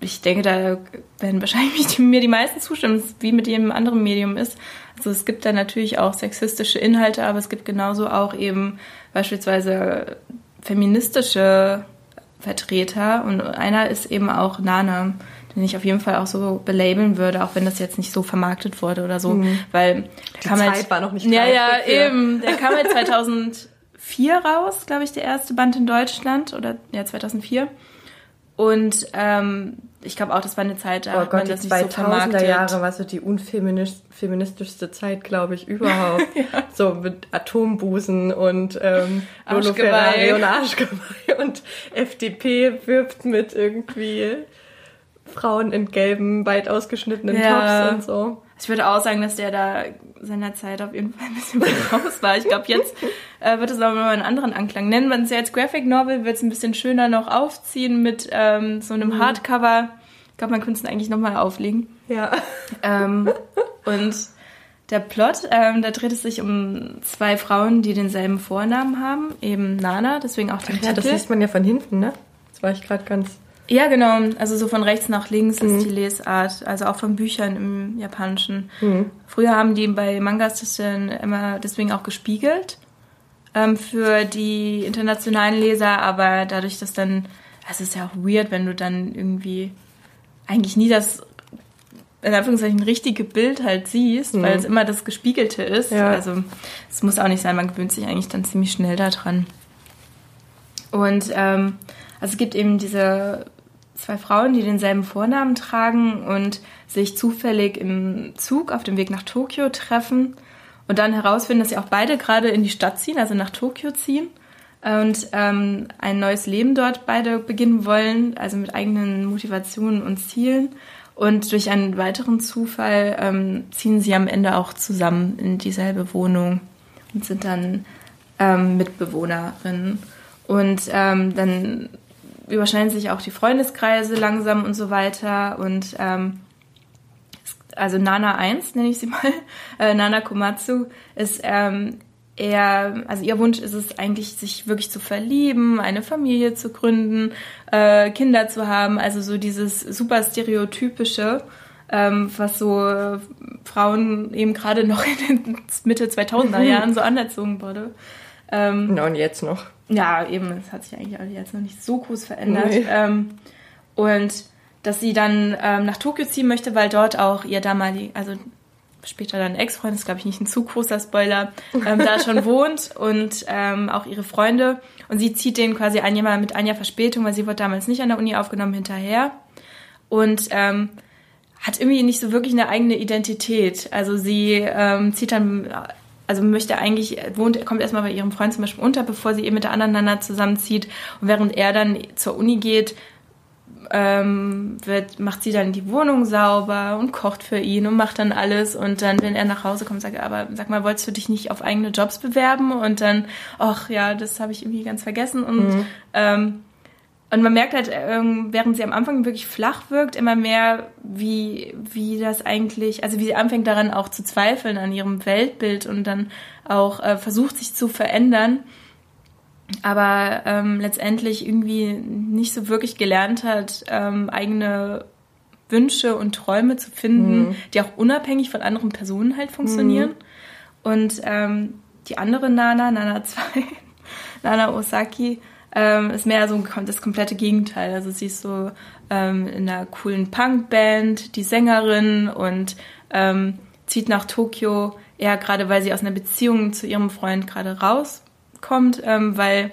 ich denke, da werden wahrscheinlich mir die meisten zustimmen, wie mit jedem anderen Medium ist. Also es gibt da natürlich auch sexistische Inhalte, aber es gibt genauso auch eben beispielsweise feministische Vertreter und einer ist eben auch Nana, den ich auf jeden Fall auch so belabeln würde, auch wenn das jetzt nicht so vermarktet wurde oder so, mhm. weil die Zeit halt, war noch nicht Ja, ja, dafür. eben. Der kam halt 2004 raus, glaube ich, der erste Band in Deutschland oder ja 2004. Und ähm, ich glaube auch, das war eine Zeit, da oh hat Gott, man das nicht so vermarktet. Jahre war so die unfeministischste Zeit, glaube ich, überhaupt. ja. So mit Atombusen und ähm, Lolo Ferrari und Arschgeweih und FDP wirbt mit irgendwie Frauen in gelben, weit ausgeschnittenen ja. Tops und so. Ich würde auch sagen, dass der da seiner Zeit auf jeden Fall ein bisschen raus war. Ich glaube, jetzt äh, wird es aber mal einen anderen Anklang. Nennen wir es jetzt Graphic Novel, wird es ein bisschen schöner noch aufziehen mit ähm, so einem mhm. Hardcover. Ich glaube, man könnte es eigentlich nochmal auflegen. Ja. Ähm, und der Plot, ähm, da dreht es sich um zwei Frauen, die denselben Vornamen haben, eben Nana, deswegen auch den ja, Titel. das liest man ja von hinten, ne? Das war ich gerade ganz ja, genau. Also so von rechts nach links mhm. ist die Lesart, also auch von Büchern im Japanischen. Mhm. Früher haben die bei Mangas das dann immer deswegen auch gespiegelt ähm, für die internationalen Leser, aber dadurch, dass dann, es ist ja auch weird, wenn du dann irgendwie eigentlich nie das in Anführungszeichen richtige Bild halt siehst, mhm. weil es immer das Gespiegelte ist. Ja. Also es muss auch nicht sein, man gewöhnt sich eigentlich dann ziemlich schnell daran. Und ähm, also es gibt eben diese zwei Frauen, die denselben Vornamen tragen und sich zufällig im Zug auf dem Weg nach Tokio treffen und dann herausfinden, dass sie auch beide gerade in die Stadt ziehen, also nach Tokio ziehen und ähm, ein neues Leben dort beide beginnen wollen, also mit eigenen Motivationen und Zielen. Und durch einen weiteren Zufall ähm, ziehen sie am Ende auch zusammen in dieselbe Wohnung und sind dann ähm, Mitbewohnerinnen. Und ähm, dann überschneiden sich auch die Freundeskreise langsam und so weiter. Und ähm, also Nana 1 nenne ich sie mal, äh, Nana Komatsu, ist ähm, eher, also ihr Wunsch ist es eigentlich, sich wirklich zu verlieben, eine Familie zu gründen, äh, Kinder zu haben, also so dieses super stereotypische, ähm, was so äh, Frauen eben gerade noch in den Mitte 2000er Jahren so anerzogen wurde. Ähm, Na, und jetzt noch. Ja, eben, es hat sich eigentlich jetzt noch nicht so groß verändert. Nee. Ähm, und dass sie dann ähm, nach Tokio ziehen möchte, weil dort auch ihr damalig, also später dann Ex-Freund, ist glaube ich nicht ein zu großer Spoiler, ähm, da schon wohnt und ähm, auch ihre Freunde. Und sie zieht den quasi ein Jahr mit ein Jahr Verspätung, weil sie wurde damals nicht an der Uni aufgenommen, hinterher. Und ähm, hat irgendwie nicht so wirklich eine eigene Identität. Also sie ähm, zieht dann also möchte eigentlich, wohnt, kommt erstmal bei ihrem Freund zum Beispiel unter, bevor sie eben mit der anderen Nana zusammenzieht. Und während er dann zur Uni geht, ähm, wird, macht sie dann die Wohnung sauber und kocht für ihn und macht dann alles. Und dann, wenn er nach Hause kommt, sagt er, aber sag mal, wolltest du dich nicht auf eigene Jobs bewerben? Und dann, ach ja, das habe ich irgendwie ganz vergessen. Und mhm. ähm, und man merkt halt, ähm, während sie am Anfang wirklich flach wirkt, immer mehr, wie, wie das eigentlich, also wie sie anfängt daran auch zu zweifeln an ihrem Weltbild und dann auch äh, versucht, sich zu verändern, aber ähm, letztendlich irgendwie nicht so wirklich gelernt hat, ähm, eigene Wünsche und Träume zu finden, mhm. die auch unabhängig von anderen Personen halt funktionieren. Mhm. Und ähm, die andere Nana, Nana 2, Nana Osaki, ähm, ist mehr so das komplette Gegenteil. Also sie ist so ähm, in einer coolen Punkband, die Sängerin und ähm, zieht nach Tokio, eher gerade weil sie aus einer Beziehung zu ihrem Freund gerade rauskommt, ähm, weil,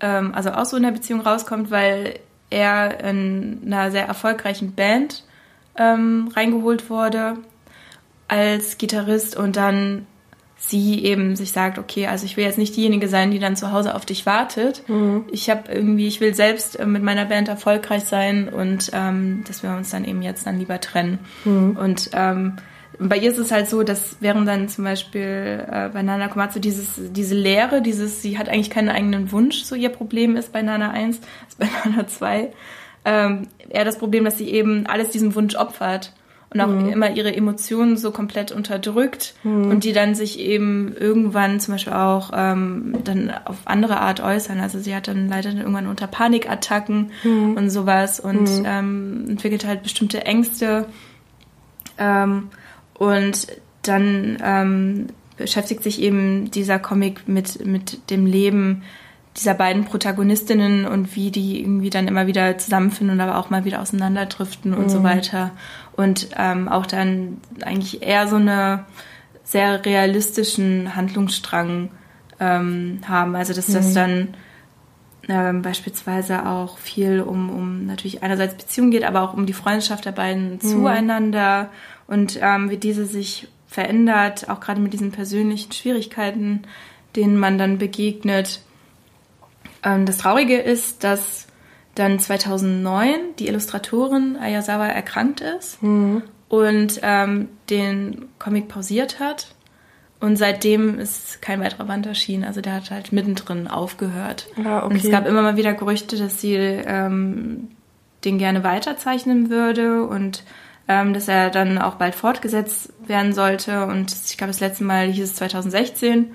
ähm, also aus so einer Beziehung rauskommt, weil er in einer sehr erfolgreichen Band ähm, reingeholt wurde als Gitarrist und dann sie eben sich sagt, okay, also ich will jetzt nicht diejenige sein, die dann zu Hause auf dich wartet. Mhm. Ich habe irgendwie, ich will selbst äh, mit meiner Band erfolgreich sein und ähm, dass wir uns dann eben jetzt dann lieber trennen. Mhm. Und ähm, bei ihr ist es halt so, dass während dann zum Beispiel äh, bei Nana Komatsu dieses, diese Leere, dieses, sie hat eigentlich keinen eigenen Wunsch, so ihr Problem ist bei Nana 1, ist bei Nana 2, ähm, eher das Problem, dass sie eben alles diesem Wunsch opfert und auch mhm. immer ihre Emotionen so komplett unterdrückt mhm. und die dann sich eben irgendwann zum Beispiel auch ähm, dann auf andere Art äußern. Also sie hat dann leider dann irgendwann unter Panikattacken mhm. und sowas und mhm. ähm, entwickelt halt bestimmte Ängste ähm, und dann ähm, beschäftigt sich eben dieser Comic mit, mit dem Leben dieser beiden Protagonistinnen und wie die irgendwie dann immer wieder zusammenfinden und aber auch mal wieder auseinanderdriften und so mhm. weiter und ähm, auch dann eigentlich eher so eine sehr realistischen Handlungsstrang ähm, haben. Also dass das mhm. dann ähm, beispielsweise auch viel um, um natürlich einerseits Beziehung geht, aber auch um die Freundschaft der beiden mhm. zueinander und ähm, wie diese sich verändert, auch gerade mit diesen persönlichen Schwierigkeiten, denen man dann begegnet. Ähm, das Traurige ist, dass dann 2009 die Illustratorin Ayasawa erkrankt ist mhm. und ähm, den Comic pausiert hat. Und seitdem ist kein weiterer Band erschienen. Also der hat halt mittendrin aufgehört. Ah, okay. Und es gab immer mal wieder Gerüchte, dass sie ähm, den gerne weiterzeichnen würde und ähm, dass er dann auch bald fortgesetzt werden sollte. Und ich glaube, das letzte Mal hieß es 2016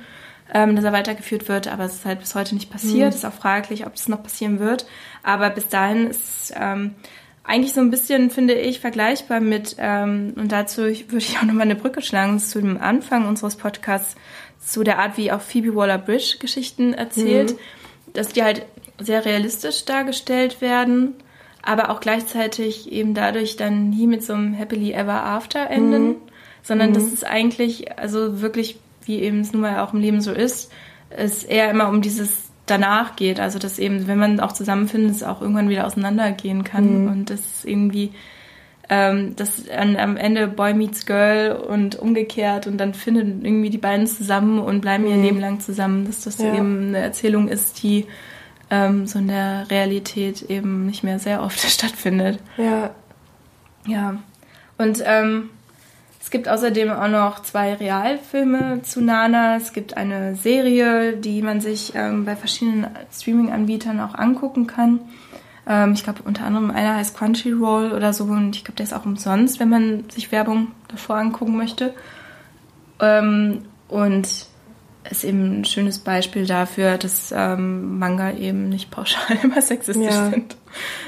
ähm, dass er weitergeführt wird, aber es ist halt bis heute nicht passiert. Mhm. Ist auch fraglich, ob es noch passieren wird. Aber bis dahin ist ähm, eigentlich so ein bisschen, finde ich, vergleichbar mit, ähm, und dazu würde ich auch nochmal eine Brücke schlagen zu dem Anfang unseres Podcasts, zu der Art, wie auch Phoebe Waller-Bridge Geschichten erzählt, mhm. dass die halt sehr realistisch dargestellt werden, aber auch gleichzeitig eben dadurch dann nie mit so einem Happily Ever After enden, mhm. sondern mhm. das ist eigentlich also wirklich wie eben es nun mal auch im Leben so ist, es eher immer um dieses danach geht. Also dass eben, wenn man auch zusammenfindet, es auch irgendwann wieder auseinandergehen kann mhm. und das irgendwie ähm, das an, am Ende Boy meets Girl und umgekehrt und dann finden irgendwie die beiden zusammen und bleiben mhm. ihr Leben lang zusammen, dass das ja. eben eine Erzählung ist, die ähm, so in der Realität eben nicht mehr sehr oft stattfindet. Ja. Ja. Und ähm, gibt außerdem auch noch zwei Realfilme zu Nana. Es gibt eine Serie, die man sich ähm, bei verschiedenen Streaming-Anbietern auch angucken kann. Ähm, ich glaube, unter anderem einer heißt Crunchyroll oder so und ich glaube, der ist auch umsonst, wenn man sich Werbung davor angucken möchte. Ähm, und ist eben ein schönes Beispiel dafür, dass ähm, Manga eben nicht pauschal immer sexistisch ja. sind,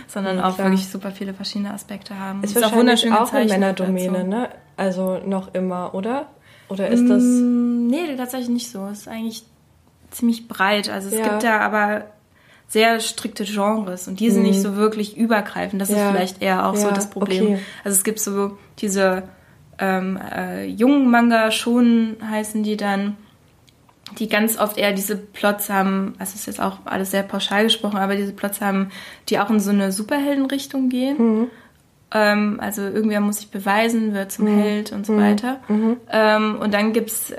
sondern ja, auch wirklich super viele verschiedene Aspekte haben. Ist, ist auch wunderschön auch eine Männerdomäne, ne? Also noch immer, oder? Oder ist das? Mm, nee, tatsächlich nicht so. Es ist eigentlich ziemlich breit. Also es ja. gibt da aber sehr strikte Genres und die sind mhm. nicht so wirklich übergreifend. Das ist vielleicht eher auch so das Problem. Okay. Also es gibt so diese ähm, äh, jungen Manga schon heißen die dann die ganz oft eher diese Plots haben, also es ist jetzt auch alles sehr pauschal gesprochen, aber diese Plots haben, die auch in so eine Superheldenrichtung gehen. Mhm. Ähm, also irgendwer muss sich beweisen, wird zum mhm. Held und so mhm. weiter. Mhm. Ähm, und dann gibt's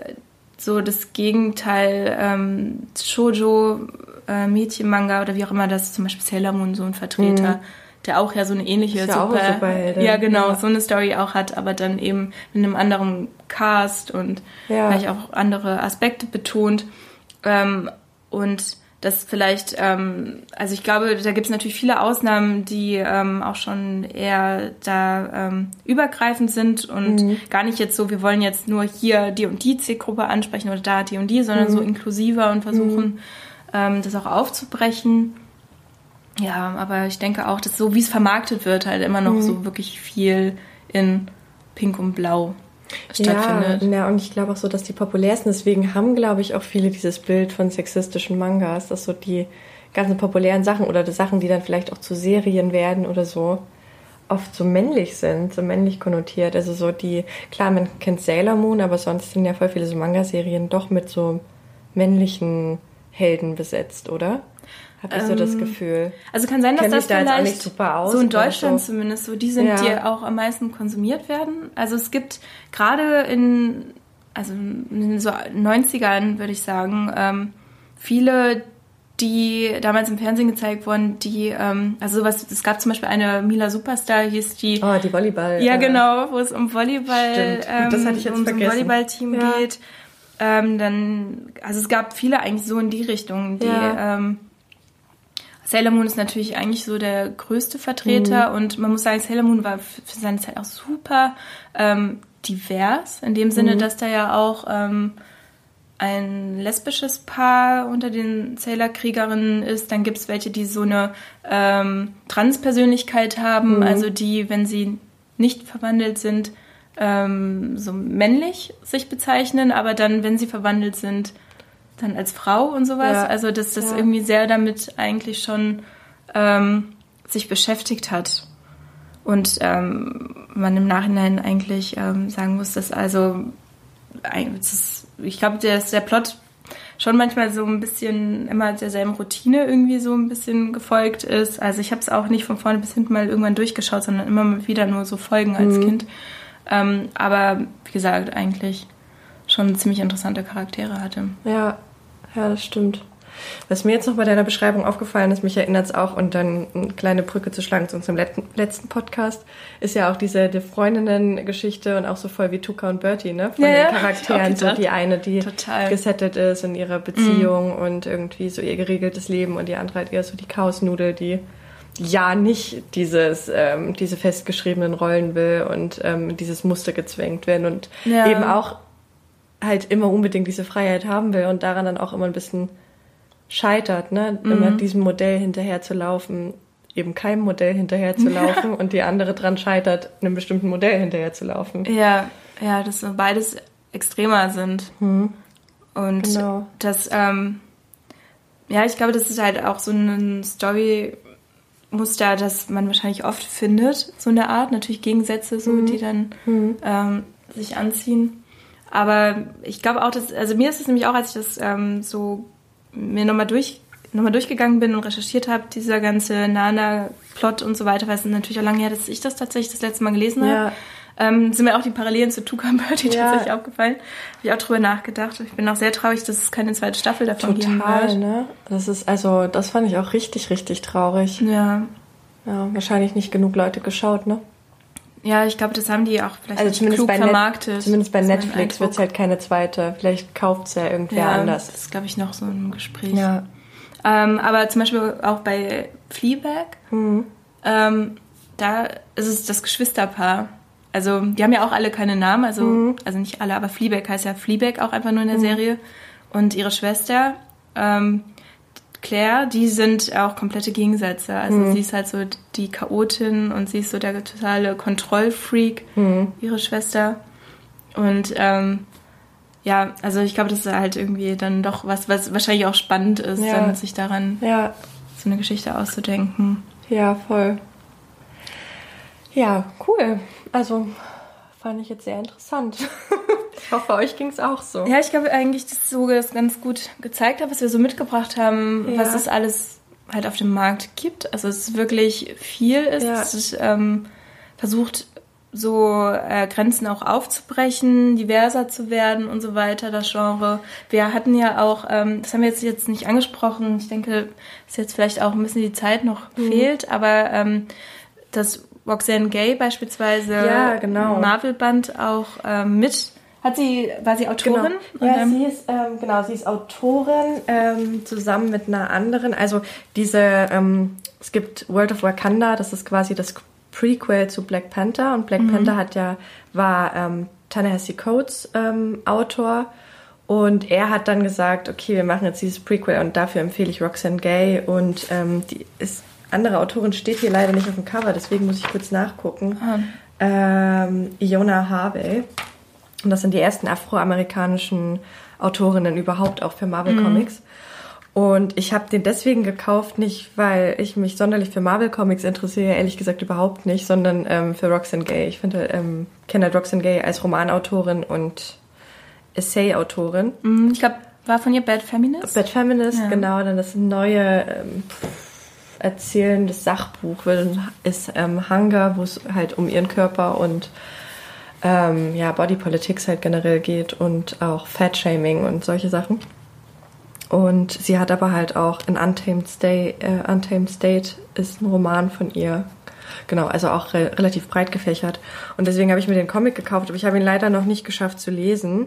so das Gegenteil, ähm, Shoujo, äh, Mädchenmanga oder wie auch immer, das ist zum Beispiel Sailor Moon so ein Vertreter mhm der auch ja so eine ähnliche ist Super, ja Superheldin. ja genau, ja. so eine Story auch hat, aber dann eben mit einem anderen Cast und ja. vielleicht auch andere Aspekte betont. Ähm, und das vielleicht, ähm, also ich glaube, da gibt es natürlich viele Ausnahmen, die ähm, auch schon eher da ähm, übergreifend sind und mhm. gar nicht jetzt so, wir wollen jetzt nur hier die und die Zielgruppe ansprechen oder da die und die, sondern mhm. so inklusiver und versuchen, mhm. ähm, das auch aufzubrechen. Ja, aber ich denke auch, dass so wie es vermarktet wird, halt immer noch mhm. so wirklich viel in Pink und Blau stattfindet. Ja, ja und ich glaube auch so, dass die populärsten, deswegen haben, glaube ich, auch viele dieses Bild von sexistischen Mangas, dass so die ganzen populären Sachen oder die Sachen, die dann vielleicht auch zu Serien werden oder so, oft so männlich sind, so männlich konnotiert. Also so die, klar, man kennt Sailor Moon, aber sonst sind ja voll viele so Manga-Serien doch mit so männlichen Helden besetzt, oder? Habe ich ähm, so das ähm, Gefühl. Also kann sein, dass das da vielleicht so in Deutschland so. zumindest so die sind, ja. die auch am meisten konsumiert werden. Also es gibt gerade in also in so 90ern würde ich sagen ähm, viele die damals im Fernsehen gezeigt wurden, die, ähm, also sowas, es gab zum Beispiel eine Mila Superstar, hieß die. Oh, die Volleyball. Ja, genau, wo es um Volleyball, ähm, das hatte ich jetzt um vergessen. so ein Volleyballteam ja. geht. Ähm, dann, also es gab viele eigentlich so in die Richtung, die, ja. ähm, Sailor Moon ist natürlich eigentlich so der größte Vertreter mhm. und man muss sagen, Sailor Moon war für seine Zeit auch super ähm, divers, in dem Sinne, mhm. dass da ja auch ähm, ein lesbisches Paar unter den Sailor-Kriegerinnen ist. Dann gibt es welche, die so eine ähm, Transpersönlichkeit haben, mhm. also die, wenn sie nicht verwandelt sind, ähm, so männlich sich bezeichnen, aber dann, wenn sie verwandelt sind, dann als Frau und sowas. Ja. Also dass das ja. irgendwie sehr damit eigentlich schon ähm, sich beschäftigt hat. Und ähm, man im Nachhinein eigentlich ähm, sagen muss, dass also ist, ich glaube, der, der Plot schon manchmal so ein bisschen immer derselben Routine irgendwie so ein bisschen gefolgt ist. Also ich habe es auch nicht von vorne bis hinten mal irgendwann durchgeschaut, sondern immer wieder nur so Folgen als mhm. Kind. Ähm, aber wie gesagt, eigentlich schon ziemlich interessante Charaktere hatte. Ja, ja, das stimmt. Was mir jetzt noch bei deiner Beschreibung aufgefallen ist, mich erinnert es auch, und dann eine kleine Brücke zu schlagen zu unserem letzten Podcast, ist ja auch diese die Freundinnen-Geschichte und auch so voll wie Tuka und Bertie, ne? Von ja, den Charakteren. So die eine, die Total. gesettet ist in ihrer Beziehung mhm. und irgendwie so ihr geregeltes Leben und die andere halt eher so die Chaosnudel, die ja nicht dieses ähm, diese festgeschriebenen Rollen will und ähm, dieses Muster gezwängt werden und ja. eben auch halt immer unbedingt diese Freiheit haben will und daran dann auch immer ein bisschen scheitert, ne? Mhm. Immer diesem Modell hinterher zu laufen, eben keinem Modell hinterher zu laufen und die andere dran scheitert, einem bestimmten Modell hinterher zu laufen. Ja, ja, dass so beides extremer sind. Mhm. Und genau. das, ähm, ja, ich glaube, das ist halt auch so ein Story-Muster, das man wahrscheinlich oft findet, so eine Art. Natürlich Gegensätze, so, mhm. die dann mhm. ähm, sich anziehen. Aber ich glaube auch, dass, also mir ist es nämlich auch, als ich das ähm, so mir nochmal durch, noch durchgegangen bin und recherchiert habe, dieser ganze Nana-Plot und so weiter, weil es natürlich auch lange her, dass ich das tatsächlich das letzte Mal gelesen habe. Ja. Ähm, sind mir auch die Parallelen zu Tuka und Birdie ja. tatsächlich aufgefallen. Habe ich auch drüber nachgedacht. Ich bin auch sehr traurig, dass es keine zweite Staffel davon Total, geben wird. ne? Das ist, also, das fand ich auch richtig, richtig traurig. Ja. Ja, wahrscheinlich nicht genug Leute geschaut, ne? Ja, ich glaube, das haben die auch vielleicht also zumindest klug bei vermarktet. zumindest bei Netflix wird es halt keine zweite. Vielleicht kauft es ja irgendwer ja, anders. Das ist, glaube ich, noch so ein Gespräch. Ja. Ähm, aber zum Beispiel auch bei Fleabag, mhm. ähm, da ist es das Geschwisterpaar. Also, die haben ja auch alle keine Namen, also, mhm. also nicht alle, aber Fleabag heißt ja Fleabag auch einfach nur in der mhm. Serie. Und ihre Schwester, ähm, Claire, die sind auch komplette Gegensätze. Also mhm. sie ist halt so die Chaotin und sie ist so der totale Kontrollfreak, mhm. ihre Schwester. Und ähm, ja, also ich glaube, das ist halt irgendwie dann doch was, was wahrscheinlich auch spannend ist, ja. dann sich daran ja. so eine Geschichte auszudenken. Ja, voll. Ja, cool. Also fand ich jetzt sehr interessant. ich hoffe, euch ging es auch so. Ja, ich glaube eigentlich, dass so das ganz gut gezeigt hat, was wir so mitgebracht haben, ja. was es alles halt auf dem Markt gibt. Also es ist wirklich viel ist. Ja. Es ist, ähm, versucht so äh, Grenzen auch aufzubrechen, diverser zu werden und so weiter, das Genre. Wir hatten ja auch, ähm, das haben wir jetzt, jetzt nicht angesprochen, ich denke, dass jetzt vielleicht auch ein bisschen die Zeit noch mhm. fehlt, aber ähm, das Roxanne Gay beispielsweise ja, genau. Marvel-Band auch ähm, mit. Hat sie, war sie Autorin? Genau. Ja, sie ist, ähm, genau, sie ist Autorin ähm, zusammen mit einer anderen. Also diese, ähm, es gibt World of Wakanda, das ist quasi das Prequel zu Black Panther und Black mhm. Panther hat ja, war ähm, Ta-Nehisi Coates ähm, Autor und er hat dann gesagt, okay, wir machen jetzt dieses Prequel und dafür empfehle ich Roxanne Gay und ähm, die ist andere Autorin steht hier leider nicht auf dem Cover, deswegen muss ich kurz nachgucken. Ah. Ähm, Iona Harvey. Und das sind die ersten afroamerikanischen Autorinnen überhaupt auch für Marvel mhm. Comics. Und ich habe den deswegen gekauft, nicht weil ich mich sonderlich für Marvel Comics interessiere, ehrlich gesagt überhaupt nicht, sondern ähm, für Roxane Gay. Ich finde, ähm, kenne Roxane Gay als Romanautorin und Essay-Autorin. Mhm, ich glaube, war von ihr Bad Feminist? Bad Feminist, ja. genau. Dann das neue ähm, erzählendes Sachbuch ist ähm, Hunger, wo es halt um ihren Körper und ähm, ja, Body Politics halt generell geht und auch Fat Shaming und solche Sachen. Und sie hat aber halt auch in Untamed State, äh, Untamed State ist ein Roman von ihr. Genau, also auch re relativ breit gefächert. Und deswegen habe ich mir den Comic gekauft, aber ich habe ihn leider noch nicht geschafft zu lesen.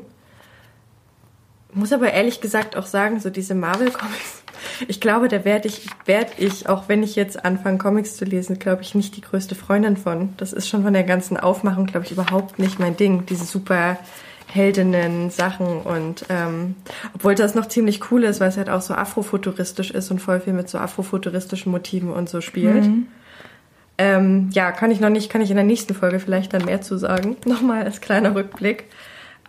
Muss aber ehrlich gesagt auch sagen, so diese Marvel-Comics, ich glaube, da werde ich, werde ich, auch wenn ich jetzt anfange, Comics zu lesen, glaube ich, nicht die größte Freundin von. Das ist schon von der ganzen Aufmachung, glaube ich, überhaupt nicht mein Ding. Diese super Heldinnen Sachen und ähm, obwohl das noch ziemlich cool ist, weil es halt auch so afrofuturistisch ist und voll viel mit so afrofuturistischen Motiven und so spielt. Mhm. Ähm, ja, kann ich noch nicht, kann ich in der nächsten Folge vielleicht dann mehr zu sagen. Nochmal als kleiner Rückblick.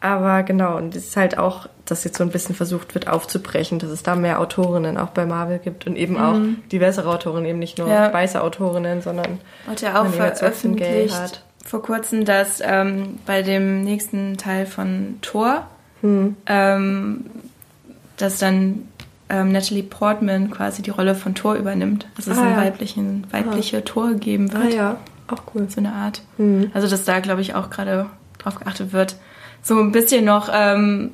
Aber genau, und es ist halt auch, dass jetzt so ein bisschen versucht wird aufzubrechen, dass es da mehr Autorinnen auch bei Marvel gibt und eben mhm. auch diversere Autorinnen, eben nicht nur ja. weiße Autorinnen, sondern Hat ja auch veröffentlicht vor kurzem, dass ähm, bei dem nächsten Teil von Thor, hm. ähm, dass dann ähm, Natalie Portman quasi die Rolle von Thor übernimmt. Also es ah, eine ja. weiblichen, weibliche ah. Thor geben wird. Ah, ja, auch cool. So eine Art. Hm. Also dass da, glaube ich, auch gerade drauf geachtet wird, so ein bisschen noch ähm,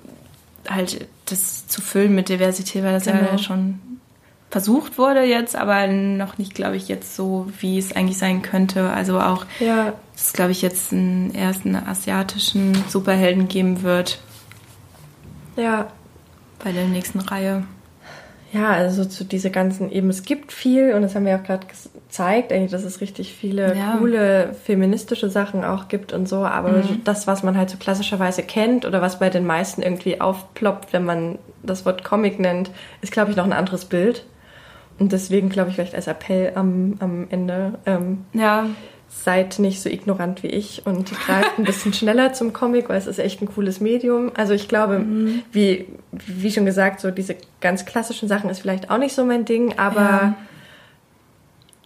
halt das zu füllen mit Diversität, weil das genau. ja schon versucht wurde jetzt, aber noch nicht, glaube ich, jetzt so, wie es eigentlich sein könnte. Also auch, ja. dass es, glaube ich, jetzt einen ersten asiatischen Superhelden geben wird. Ja. Bei der nächsten Reihe. Ja, also zu diese ganzen, eben es gibt viel und das haben wir auch gerade gezeigt, eigentlich, dass es richtig viele ja. coole feministische Sachen auch gibt und so, aber mhm. das, was man halt so klassischerweise kennt oder was bei den meisten irgendwie aufploppt, wenn man das Wort Comic nennt, ist, glaube ich, noch ein anderes Bild. Und deswegen glaube ich vielleicht als Appell am, am Ende, ähm, ja. Seid nicht so ignorant wie ich und greift ein bisschen schneller zum Comic, weil es ist echt ein cooles Medium. Also ich glaube, mhm. wie, wie schon gesagt, so diese ganz klassischen Sachen ist vielleicht auch nicht so mein Ding, aber ja.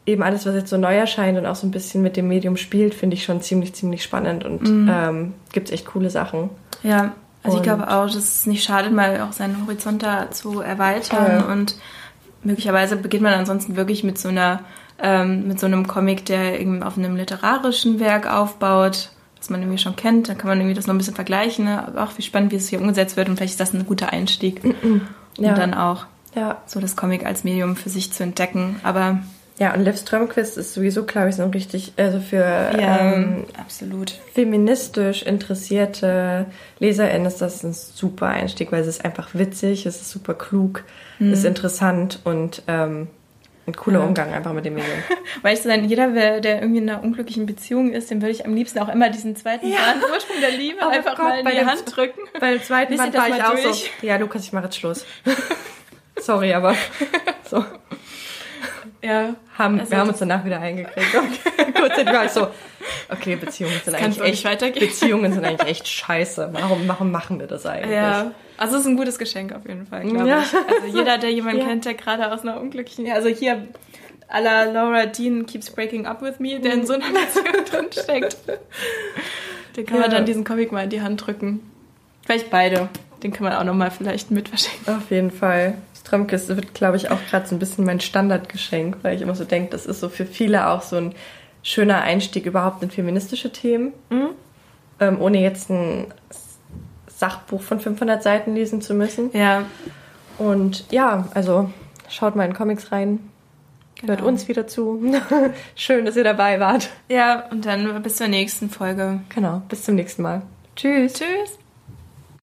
eben alles, was jetzt so neu erscheint und auch so ein bisschen mit dem Medium spielt, finde ich schon ziemlich, ziemlich spannend und mhm. ähm, gibt echt coole Sachen. Ja, also und ich glaube auch, dass es nicht schadet, mal auch seinen Horizont da zu erweitern ja. und möglicherweise beginnt man ansonsten wirklich mit so einer ähm, mit so einem Comic, der eben auf einem literarischen Werk aufbaut, das man irgendwie schon kennt. Dann kann man irgendwie das noch ein bisschen vergleichen. Ne? Auch wie spannend, wie es hier umgesetzt wird und vielleicht ist das ein guter Einstieg. Ja. Und dann auch ja. so das Comic als Medium für sich zu entdecken. Aber ja, und Liv Strömquist ist sowieso, glaube ich, so richtig, also für ja, ähm, absolut. feministisch interessierte LeserInnen ist das ein super Einstieg, weil es ist einfach witzig, es ist super klug, mhm. ist interessant und ähm, ein cooler. Umgang einfach mit dem Medium. Weißt du, dann jeder, der irgendwie in einer unglücklichen Beziehung ist, dem würde ich am liebsten auch immer diesen zweiten ja. Ursprung der Liebe oh einfach Gott, mal in die Hand drücken. Bei dem zweiten Band war ich auch durch? so, ja, Lukas, ich mache jetzt Schluss. Sorry, aber so. Ja. Haben, also wir haben uns danach wieder eingekriegt. Okay. Kurz ich so, okay, Beziehungen sind eigentlich echt, weitergehen. Beziehungen sind eigentlich echt scheiße. Warum, warum machen wir das eigentlich? Ja. Also es ist ein gutes Geschenk auf jeden Fall, glaube ja. ich. Also jeder, der jemanden ja. kennt, der gerade aus einer unglücklichen, also hier à la Laura Dean keeps breaking up with me, der in so einer Beziehung drin steckt. Den kann ja. man dann diesen Comic mal in die Hand drücken. Vielleicht beide. Den kann man auch nochmal vielleicht mit verschenken. Auf jeden Fall. Strömkes wird, glaube ich, auch gerade so ein bisschen mein Standardgeschenk, weil ich immer so denke, das ist so für viele auch so ein schöner Einstieg überhaupt in feministische Themen, mhm. ähm, ohne jetzt ein Sachbuch von 500 Seiten lesen zu müssen. Ja. Und ja, also schaut mal in Comics rein. Genau. Hört uns wieder zu. Schön, dass ihr dabei wart. Ja, und dann bis zur nächsten Folge. Genau, bis zum nächsten Mal. Tschüss. Tschüss.